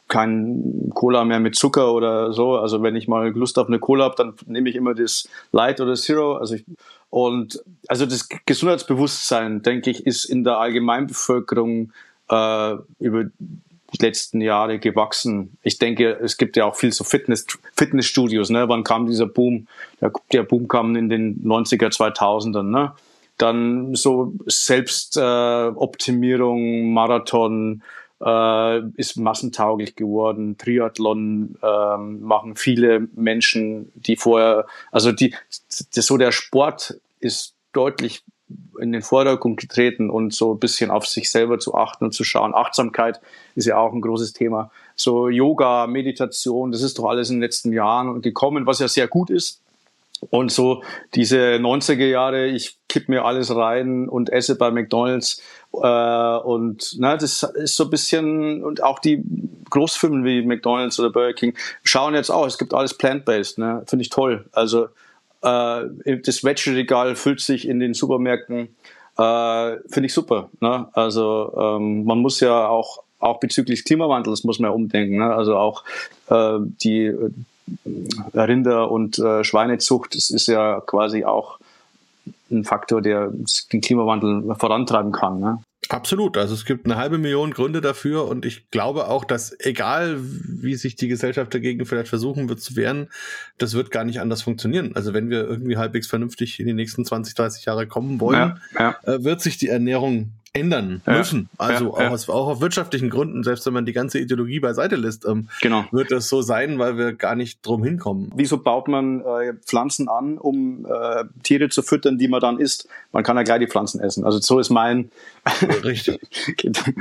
kein Cola mehr mit Zucker oder so. Also wenn ich mal Lust auf eine Cola habe, dann nehme ich immer das Light oder Zero. Also ich, und also das Gesundheitsbewusstsein, denke ich, ist in der Allgemeinbevölkerung äh, über letzten Jahre gewachsen. Ich denke, es gibt ja auch viel so Fitness, Fitnessstudios. Ne? Wann kam dieser Boom? Der, der Boom kam in den 90er, 2000ern. Ne? Dann so Selbstoptimierung, äh, Marathon, äh, ist massentauglich geworden. Triathlon äh, machen viele Menschen, die vorher, also die, das, so der Sport ist deutlich in den Vordergrund getreten und so ein bisschen auf sich selber zu achten und zu schauen. Achtsamkeit ist ja auch ein großes Thema. So Yoga, Meditation, das ist doch alles in den letzten Jahren gekommen, was ja sehr gut ist. Und so diese 90er Jahre, ich kipp mir alles rein und esse bei McDonalds. Äh, und na, das ist so ein bisschen, und auch die Großfirmen wie McDonalds oder Burger King schauen jetzt auch, es gibt alles plant-based, ne? finde ich toll. Also das Veggie-Regal füllt sich in den Supermärkten. Äh, Finde ich super. Ne? Also ähm, man muss ja auch, auch bezüglich Klimawandels muss man ja umdenken. Ne? Also auch äh, die äh, Rinder- und äh, Schweinezucht, das ist ja quasi auch ein Faktor, der den Klimawandel vorantreiben kann. Ne? Absolut. Also es gibt eine halbe Million Gründe dafür und ich glaube auch, dass egal wie sich die Gesellschaft dagegen vielleicht versuchen wird zu wehren, das wird gar nicht anders funktionieren. Also wenn wir irgendwie halbwegs vernünftig in die nächsten 20, 30 Jahre kommen wollen, ja, ja. Äh, wird sich die Ernährung ändern ja, müssen. Also ja, auch, ja. Aus, auch auf wirtschaftlichen Gründen, selbst wenn man die ganze Ideologie beiseite lässt, ähm, genau. wird das so sein, weil wir gar nicht drum hinkommen. Wieso baut man äh, Pflanzen an, um äh, Tiere zu füttern, die man dann isst? Man kann ja gleich die Pflanzen essen. Also so ist mein. Richtig.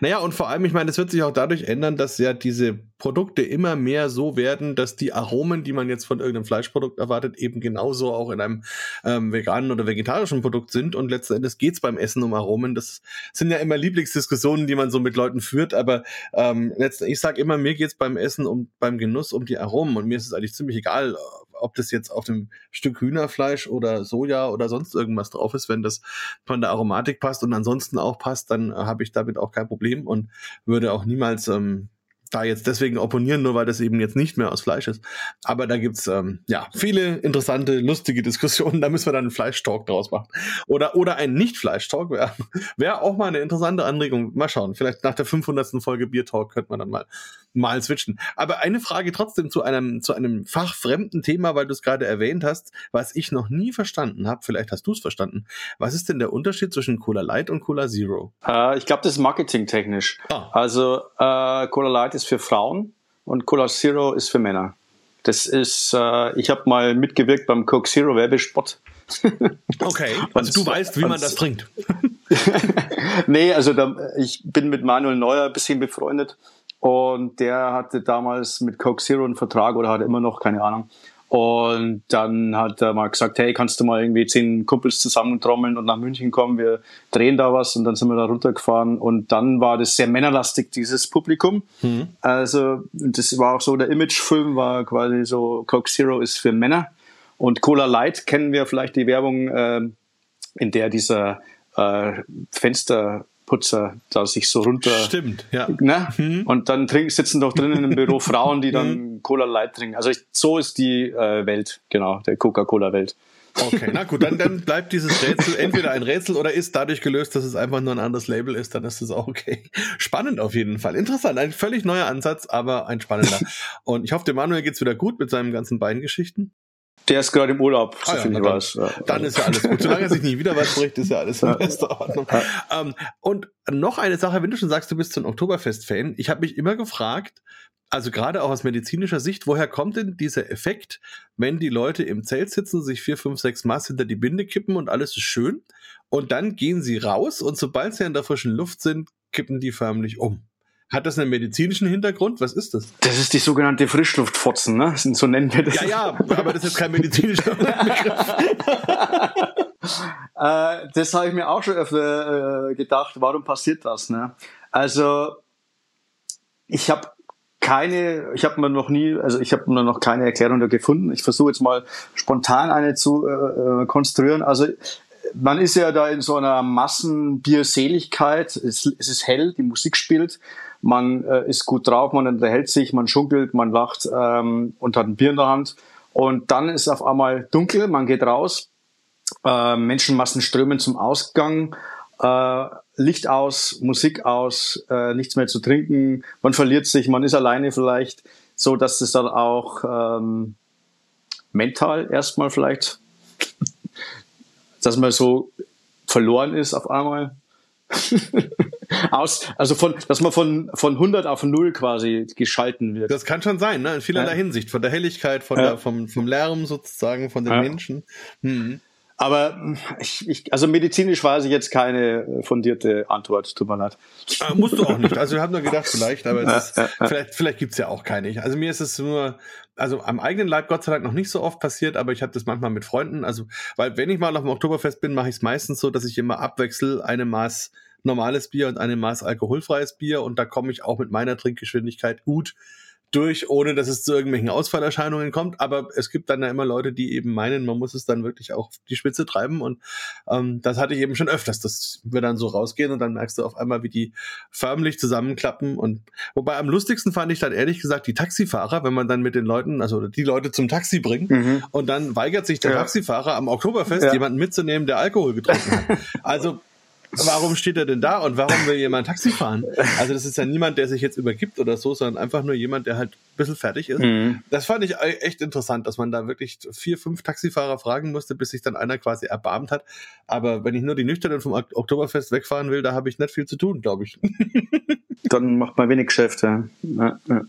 Naja, und vor allem, ich meine, es wird sich auch dadurch ändern, dass ja diese Produkte immer mehr so werden, dass die Aromen, die man jetzt von irgendeinem Fleischprodukt erwartet, eben genauso auch in einem ähm, veganen oder vegetarischen Produkt sind. Und letzten Endes geht's beim Essen um Aromen. Das sind ja immer Lieblingsdiskussionen, die man so mit Leuten führt. Aber ähm, letzten, ich sage immer, mir geht's beim Essen um beim Genuss um die Aromen. Und mir ist es eigentlich ziemlich egal, ob das jetzt auf dem Stück Hühnerfleisch oder Soja oder sonst irgendwas drauf ist, wenn das von der Aromatik passt und ansonsten auch passt, dann äh, habe ich damit auch kein Problem und würde auch niemals ähm, da jetzt deswegen opponieren, nur weil das eben jetzt nicht mehr aus Fleisch ist. Aber da gibt's ähm, ja viele interessante, lustige Diskussionen. Da müssen wir dann einen Fleischtalk draus machen. Oder, oder ein Nicht-Fleisch-Talk wäre wär auch mal eine interessante Anregung. Mal schauen. Vielleicht nach der 500. Folge Bier-Talk könnte man dann mal, mal switchen. Aber eine Frage trotzdem zu einem, zu einem fachfremden Thema, weil du es gerade erwähnt hast, was ich noch nie verstanden habe. Vielleicht hast du es verstanden. Was ist denn der Unterschied zwischen Cola Light und Cola Zero? Äh, ich glaube, das ist marketingtechnisch. Ah. Also äh, Cola Light ist für Frauen und Cola Zero ist für Männer. Das ist, äh, ich habe mal mitgewirkt beim Coke Zero Werbespot. okay, also du weißt, wie man das trinkt. nee, also da, ich bin mit Manuel Neuer ein bisschen befreundet und der hatte damals mit Coke Zero einen Vertrag oder hat immer noch, keine Ahnung. Und dann hat er mal gesagt, hey, kannst du mal irgendwie zehn Kumpels zusammentrommeln und nach München kommen, wir drehen da was und dann sind wir da runtergefahren und dann war das sehr männerlastig, dieses Publikum. Mhm. Also das war auch so, der Imagefilm war quasi so, Coke Zero ist für Männer und Cola Light kennen wir vielleicht die Werbung, äh, in der dieser äh, Fenster Putzer da sich so runter. Stimmt, ja. Ne? Mhm. Und dann trinken, sitzen doch drinnen im Büro Frauen, die dann mhm. Cola Light trinken. Also ich, so ist die äh, Welt, genau, der Coca-Cola-Welt. Okay, na gut, dann, dann bleibt dieses Rätsel entweder ein Rätsel oder ist dadurch gelöst, dass es einfach nur ein anderes Label ist, dann ist es auch okay. Spannend auf jeden Fall. Interessant, ein völlig neuer Ansatz, aber ein spannender. Und ich hoffe, dem Manuel geht's wieder gut mit seinen ganzen Beingeschichten. Der ist gerade im Urlaub, so ah, ja, ich weiß. Ja. Dann ist ja alles gut. Solange er sich nicht wieder was bricht, ist ja alles in bester Ordnung. Ähm, und noch eine Sache, wenn du schon sagst, du bist so ein Oktoberfest-Fan, ich habe mich immer gefragt, also gerade auch aus medizinischer Sicht, woher kommt denn dieser Effekt, wenn die Leute im Zelt sitzen, sich vier, fünf, sechs Maß hinter die Binde kippen und alles ist schön und dann gehen sie raus und sobald sie in der frischen Luft sind, kippen die förmlich um. Hat das einen medizinischen Hintergrund? Was ist das? Das ist die sogenannte Frischluftfotzen, ne? So nennen wir das. Ja, ja, aber das ist kein medizinischer Begriff. äh, das habe ich mir auch schon öfter äh, gedacht, warum passiert das? Ne? Also, ich habe keine, ich habe mir noch nie, also ich habe mir noch keine Erklärung da gefunden. Ich versuche jetzt mal spontan eine zu äh, äh, konstruieren. Also man ist ja da in so einer Massenbierseligkeit. Es, es ist hell, die Musik spielt, man äh, ist gut drauf, man unterhält sich, man schunkelt, man lacht ähm, und hat ein Bier in der Hand. Und dann ist auf einmal dunkel, man geht raus, äh, Menschenmassen strömen zum Ausgang, äh, Licht aus, Musik aus, äh, nichts mehr zu trinken, man verliert sich, man ist alleine vielleicht, so dass es dann auch ähm, mental erstmal vielleicht, dass man so verloren ist auf einmal. Aus, also von, dass man von, von 100 auf 0 quasi geschalten wird. Das kann schon sein, ne? In vielerlei ja. Hinsicht. Von der Helligkeit, von ja. der, vom, vom Lärm sozusagen, von den ja. Menschen. Mhm. Aber ich, ich, also medizinisch weiß ich jetzt keine fundierte Antwort, tut mir leid. Äh, musst du auch nicht. Also wir haben nur gedacht, vielleicht, aber ist, vielleicht, vielleicht gibt's ja auch keine. Also mir ist es nur, also am eigenen Leib Gott sei Dank noch nicht so oft passiert, aber ich habe das manchmal mit Freunden. Also, weil wenn ich mal auf dem Oktoberfest bin, mache ich es meistens so, dass ich immer abwechsel eine Maß normales Bier und eine Maß alkoholfreies Bier und da komme ich auch mit meiner Trinkgeschwindigkeit gut durch, ohne dass es zu irgendwelchen Ausfallerscheinungen kommt. Aber es gibt dann ja immer Leute, die eben meinen, man muss es dann wirklich auch die Spitze treiben. Und ähm, das hatte ich eben schon öfters, dass wir dann so rausgehen und dann merkst du auf einmal, wie die förmlich zusammenklappen. Und wobei am lustigsten fand ich dann ehrlich gesagt die Taxifahrer, wenn man dann mit den Leuten, also die Leute zum Taxi bringt mhm. und dann weigert sich der ja. Taxifahrer am Oktoberfest ja. jemanden mitzunehmen, der Alkohol getrunken hat. Also warum steht er denn da und warum will jemand Taxi fahren? Also das ist ja niemand, der sich jetzt übergibt oder so, sondern einfach nur jemand, der halt ein bisschen fertig ist. Mhm. Das fand ich echt interessant, dass man da wirklich vier, fünf Taxifahrer fragen musste, bis sich dann einer quasi erbarmt hat. Aber wenn ich nur die Nüchternen vom Oktoberfest wegfahren will, da habe ich nicht viel zu tun, glaube ich. dann macht man wenig Geschäft, ja. Ja, ja.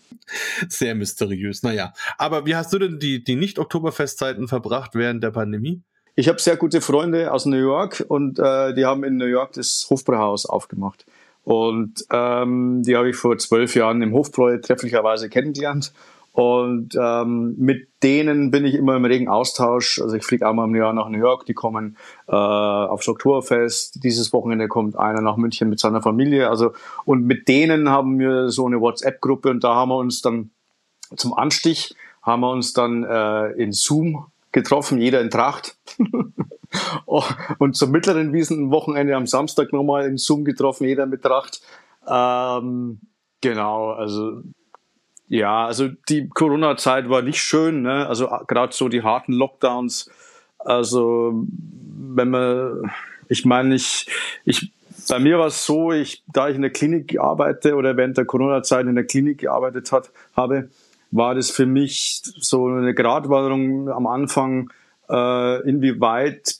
Sehr mysteriös, naja. Aber wie hast du denn die, die Nicht-Oktoberfestzeiten verbracht während der Pandemie? Ich habe sehr gute Freunde aus New York und äh, die haben in New York das Hofbräuhaus aufgemacht. Und ähm, die habe ich vor zwölf Jahren im Hofbräu trefflicherweise kennengelernt. Und ähm, mit denen bin ich immer im regen Austausch. Also ich fliege einmal im Jahr nach New York, die kommen äh, aufs Oktoberfest. Dieses Wochenende kommt einer nach München mit seiner Familie. Also und mit denen haben wir so eine WhatsApp-Gruppe und da haben wir uns dann zum Anstich haben wir uns dann äh, in Zoom getroffen, jeder in Tracht. Oh, und zum mittleren Wiesenwochenende am Samstag nochmal in Zoom getroffen, jeder mit Tracht. Ähm, genau, also ja, also die Corona-Zeit war nicht schön, ne? Also gerade so die harten Lockdowns. Also wenn man, ich meine, ich, ich bei mir war es so, ich, da ich in der Klinik arbeite oder während der Corona-Zeit in der Klinik gearbeitet hat, habe, war das für mich so eine Gratwanderung am Anfang, äh, inwieweit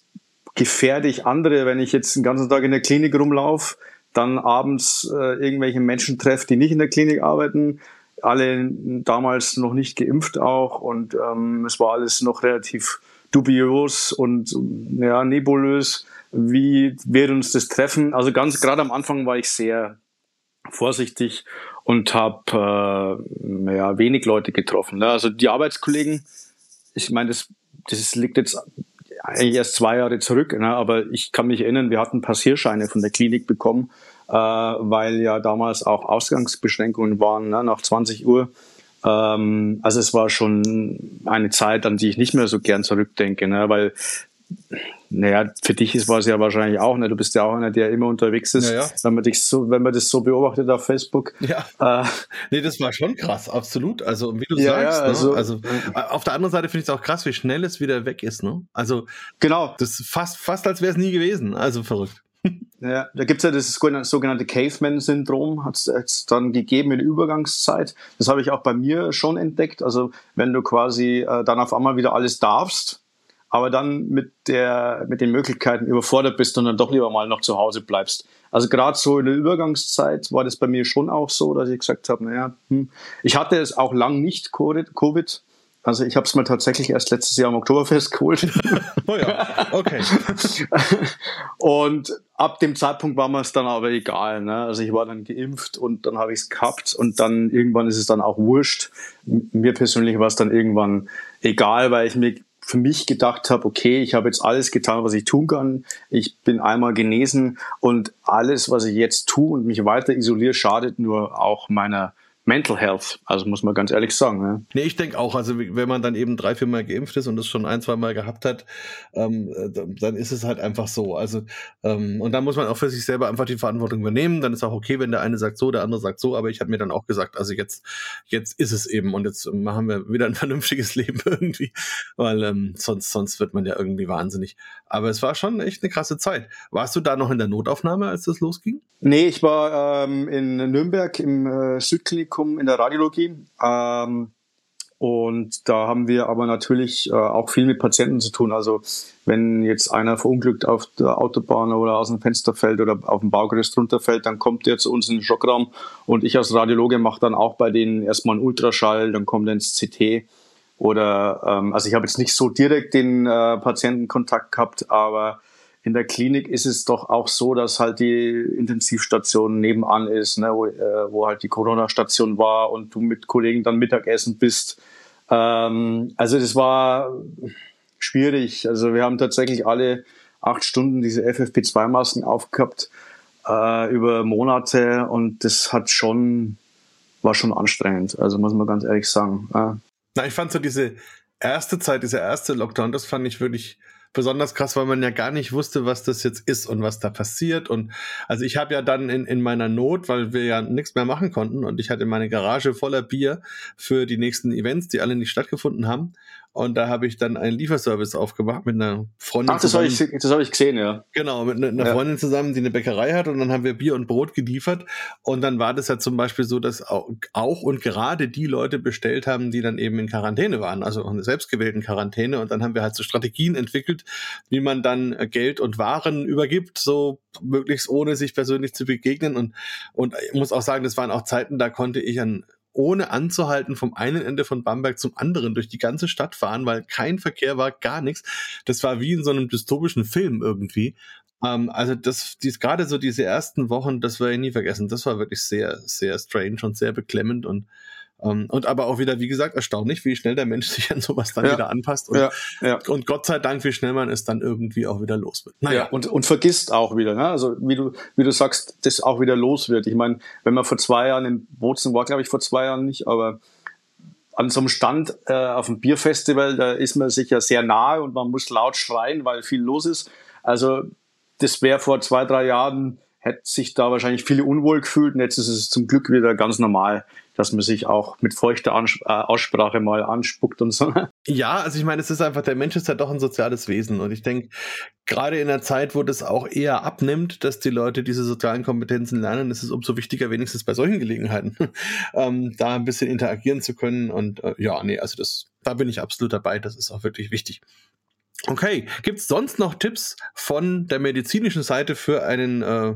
gefährde ich andere, wenn ich jetzt den ganzen Tag in der Klinik rumlaufe, dann abends äh, irgendwelche Menschen treffe, die nicht in der Klinik arbeiten, alle damals noch nicht geimpft auch und ähm, es war alles noch relativ dubios und ja, nebulös. Wie wird uns das treffen? Also ganz gerade am Anfang war ich sehr vorsichtig und habe äh, ja, wenig Leute getroffen. Ne? Also die Arbeitskollegen, ich meine, das, das liegt jetzt eigentlich erst zwei Jahre zurück, ne? aber ich kann mich erinnern, wir hatten Passierscheine von der Klinik bekommen, äh, weil ja damals auch Ausgangsbeschränkungen waren ne? nach 20 Uhr. Ähm, also es war schon eine Zeit, an die ich nicht mehr so gern zurückdenke, ne? weil naja, für dich war es ja wahrscheinlich auch, ne? Du bist ja auch einer, der immer unterwegs ist, ja, ja. wenn man dich so, wenn man das so beobachtet auf Facebook. Ja. Äh, nee, das war schon krass, absolut. Also, wie du ja, sagst, ja, also, ne? also äh, auf der anderen Seite finde ich es auch krass, wie schnell es wieder weg ist, ne? Also, genau. Das ist fast, fast als wäre es nie gewesen. Also verrückt. Ja, da gibt es ja das sogenannte Caveman-Syndrom, hat es dann gegeben in der Übergangszeit. Das habe ich auch bei mir schon entdeckt. Also wenn du quasi äh, dann auf einmal wieder alles darfst, aber dann mit, der, mit den Möglichkeiten überfordert bist und dann doch lieber mal noch zu Hause bleibst. Also gerade so in der Übergangszeit war das bei mir schon auch so, dass ich gesagt habe, naja, hm. ich hatte es auch lang nicht Covid. Also ich habe es mir tatsächlich erst letztes Jahr im Oktoberfest geholt. oh ja, okay. und ab dem Zeitpunkt war mir es dann aber egal. Ne? Also ich war dann geimpft und dann habe ich es gehabt und dann irgendwann ist es dann auch wurscht. Mir persönlich war es dann irgendwann egal, weil ich mir für mich gedacht habe, okay, ich habe jetzt alles getan, was ich tun kann. Ich bin einmal genesen und alles, was ich jetzt tue und mich weiter isoliere, schadet nur auch meiner Mental Health. Also muss man ganz ehrlich sagen. Ne? Nee, ich denke auch, also wenn man dann eben drei, vier Mal geimpft ist und das schon ein, zwei Mal gehabt hat, ähm, dann ist es halt einfach so. Also ähm, und dann muss man auch für sich selber einfach die Verantwortung übernehmen. Dann ist auch okay, wenn der eine sagt so, der andere sagt so. Aber ich habe mir dann auch gesagt, also jetzt, jetzt ist es eben und jetzt machen wir wieder ein vernünftiges Leben irgendwie, weil ähm, sonst, sonst wird man ja irgendwie wahnsinnig. Aber es war schon echt eine krasse Zeit. Warst du da noch in der Notaufnahme, als das losging? Nee, ich war ähm, in Nürnberg im äh, Südklinikum in der Radiologie. Ähm, und da haben wir aber natürlich äh, auch viel mit Patienten zu tun. Also wenn jetzt einer verunglückt auf der Autobahn oder aus dem Fenster fällt oder auf dem Baugerüst runterfällt, dann kommt der zu uns in den Schockraum und ich als Radiologe mache dann auch bei denen erstmal einen Ultraschall, dann kommt er ins CT. Oder ähm, also ich habe jetzt nicht so direkt den äh, Patientenkontakt gehabt, aber in der Klinik ist es doch auch so, dass halt die Intensivstation nebenan ist, ne, wo, äh, wo halt die Corona-Station war und du mit Kollegen dann Mittagessen bist. Ähm, also das war schwierig. Also wir haben tatsächlich alle acht Stunden diese FFP2-Masken aufgehabt äh, über Monate und das hat schon war schon anstrengend. Also muss man ganz ehrlich sagen. Äh. Na, ich fand so diese erste Zeit, dieser erste Lockdown, das fand ich wirklich besonders krass, weil man ja gar nicht wusste, was das jetzt ist und was da passiert. Und also ich habe ja dann in, in meiner Not, weil wir ja nichts mehr machen konnten und ich hatte meine Garage voller Bier für die nächsten Events, die alle nicht stattgefunden haben, und da habe ich dann einen Lieferservice aufgemacht mit einer Freundin. Ach, das habe ich, das hab ich gesehen, ja. Genau, mit einer ja. Freundin zusammen, die eine Bäckerei hat. Und dann haben wir Bier und Brot geliefert. Und dann war das ja zum Beispiel so, dass auch und gerade die Leute bestellt haben, die dann eben in Quarantäne waren, also in selbstgewählten Quarantäne. Und dann haben wir halt so Strategien entwickelt, wie man dann Geld und Waren übergibt, so möglichst ohne sich persönlich zu begegnen. Und, und ich muss auch sagen, das waren auch Zeiten, da konnte ich an ohne anzuhalten vom einen Ende von Bamberg zum anderen durch die ganze Stadt fahren, weil kein Verkehr war, gar nichts. Das war wie in so einem dystopischen Film irgendwie. Ähm, also das, dies, gerade so diese ersten Wochen, das werde ich nie vergessen. Das war wirklich sehr, sehr strange und sehr beklemmend und um, ähm, und aber auch wieder, wie gesagt, erstaunlich, wie schnell der Mensch sich an sowas dann ja. wieder anpasst. Und, ja, ja. und Gott sei Dank, wie schnell man es dann irgendwie auch wieder los wird. Naja. Ja, und, und vergisst auch wieder, ne? Also wie du, wie du sagst, das auch wieder los wird. Ich meine, wenn man vor zwei Jahren in Bozen war, glaube ich, vor zwei Jahren nicht, aber an so einem Stand äh, auf dem Bierfestival, da ist man sich ja sehr nahe und man muss laut schreien, weil viel los ist. Also das wäre vor zwei, drei Jahren, hätte sich da wahrscheinlich viele unwohl gefühlt und jetzt ist es zum Glück wieder ganz normal dass man sich auch mit feuchter Ans äh, Aussprache mal anspuckt und so. Ja, also ich meine, es ist einfach, der Mensch ist ja doch ein soziales Wesen und ich denke, gerade in einer Zeit, wo das auch eher abnimmt, dass die Leute diese sozialen Kompetenzen lernen, ist es umso wichtiger, wenigstens bei solchen Gelegenheiten, ähm, da ein bisschen interagieren zu können und äh, ja, nee, also das, da bin ich absolut dabei, das ist auch wirklich wichtig. Okay, gibt es sonst noch Tipps von der medizinischen Seite für einen äh,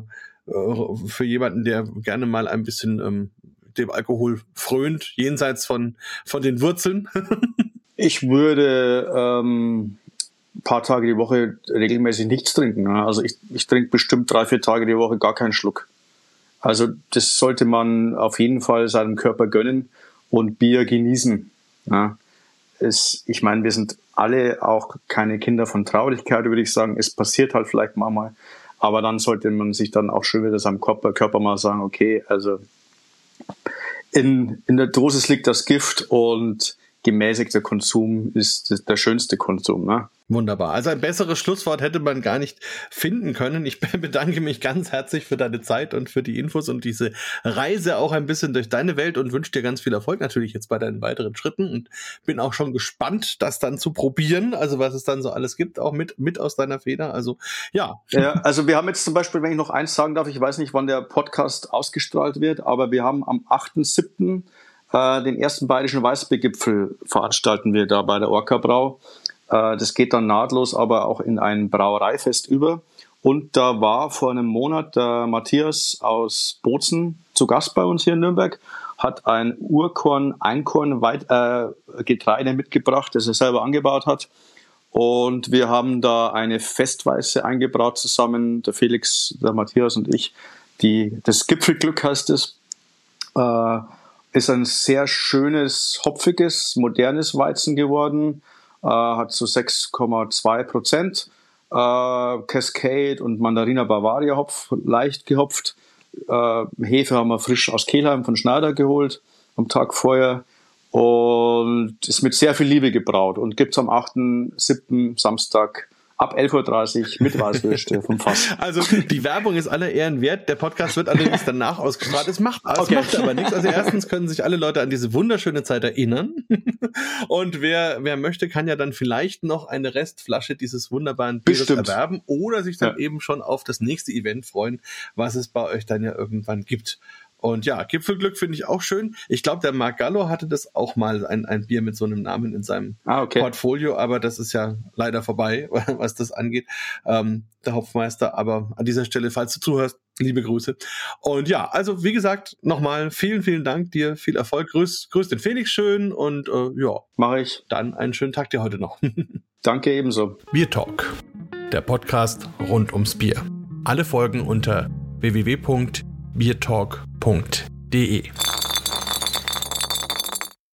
äh für jemanden, der gerne mal ein bisschen ähm, dem Alkohol frönt, jenseits von, von den Wurzeln? ich würde ähm, ein paar Tage die Woche regelmäßig nichts trinken. Ne? Also ich, ich trinke bestimmt drei, vier Tage die Woche gar keinen Schluck. Also das sollte man auf jeden Fall seinem Körper gönnen und Bier genießen. Ja. Es, ich meine, wir sind alle auch keine Kinder von Traurigkeit, würde ich sagen. Es passiert halt vielleicht mal, aber dann sollte man sich dann auch schön wieder seinem Körper, Körper mal sagen, okay, also in, in der Dosis liegt das Gift und gemäßigter Konsum ist der schönste Konsum. Ne? Wunderbar. Also ein besseres Schlusswort hätte man gar nicht finden können. Ich bedanke mich ganz herzlich für deine Zeit und für die Infos und diese Reise auch ein bisschen durch deine Welt und wünsche dir ganz viel Erfolg natürlich jetzt bei deinen weiteren Schritten und bin auch schon gespannt, das dann zu probieren. Also was es dann so alles gibt, auch mit, mit aus deiner Feder. Also ja. Ja, also wir haben jetzt zum Beispiel, wenn ich noch eins sagen darf, ich weiß nicht, wann der Podcast ausgestrahlt wird, aber wir haben am 8.7. Äh, den ersten bayerischen Weißbiergipfel veranstalten wir da bei der Orca Brau. Äh, das geht dann nahtlos aber auch in ein Brauereifest über. Und da war vor einem Monat der Matthias aus Bozen zu Gast bei uns hier in Nürnberg, hat ein Urkorn, Einkorn Weit, äh, Getreide mitgebracht, das er selber angebaut hat. Und wir haben da eine Festweise eingebraut zusammen, der Felix, der Matthias und ich. Die, das Gipfelglück heißt es. Äh, ist ein sehr schönes, hopfiges, modernes Weizen geworden äh, hat so 6,2 Prozent. Äh, Cascade und Mandarina Bavaria Hopf leicht gehopft. Äh, Hefe haben wir frisch aus Kehlheim von Schneider geholt am Tag vorher und ist mit sehr viel Liebe gebraut und gibt es am 8.7. Samstag ab 11.30 Uhr mit Weißwürste vom Fass. Also die Werbung ist aller Ehren wert. Der Podcast wird allerdings danach ausgestrahlt. Es macht, es okay. macht aber nichts. Also erstens können sich alle Leute an diese wunderschöne Zeit erinnern. Und wer, wer möchte, kann ja dann vielleicht noch eine Restflasche dieses wunderbaren Bieres erwerben oder sich dann ja. eben schon auf das nächste Event freuen, was es bei euch dann ja irgendwann gibt. Und ja, Gipfelglück finde ich auch schön. Ich glaube, der Marc Gallo hatte das auch mal, ein, ein Bier mit so einem Namen in seinem ah, okay. Portfolio, aber das ist ja leider vorbei, was das angeht. Ähm, der Hopfmeister, aber an dieser Stelle, falls du zuhörst, liebe Grüße. Und ja, also wie gesagt, nochmal vielen, vielen Dank dir, viel Erfolg. Grüß, grüß den Felix schön und äh, ja. Mache ich. Dann einen schönen Tag dir heute noch. Danke ebenso. Bier Talk, der Podcast rund ums Bier. Alle Folgen unter www biertalk.de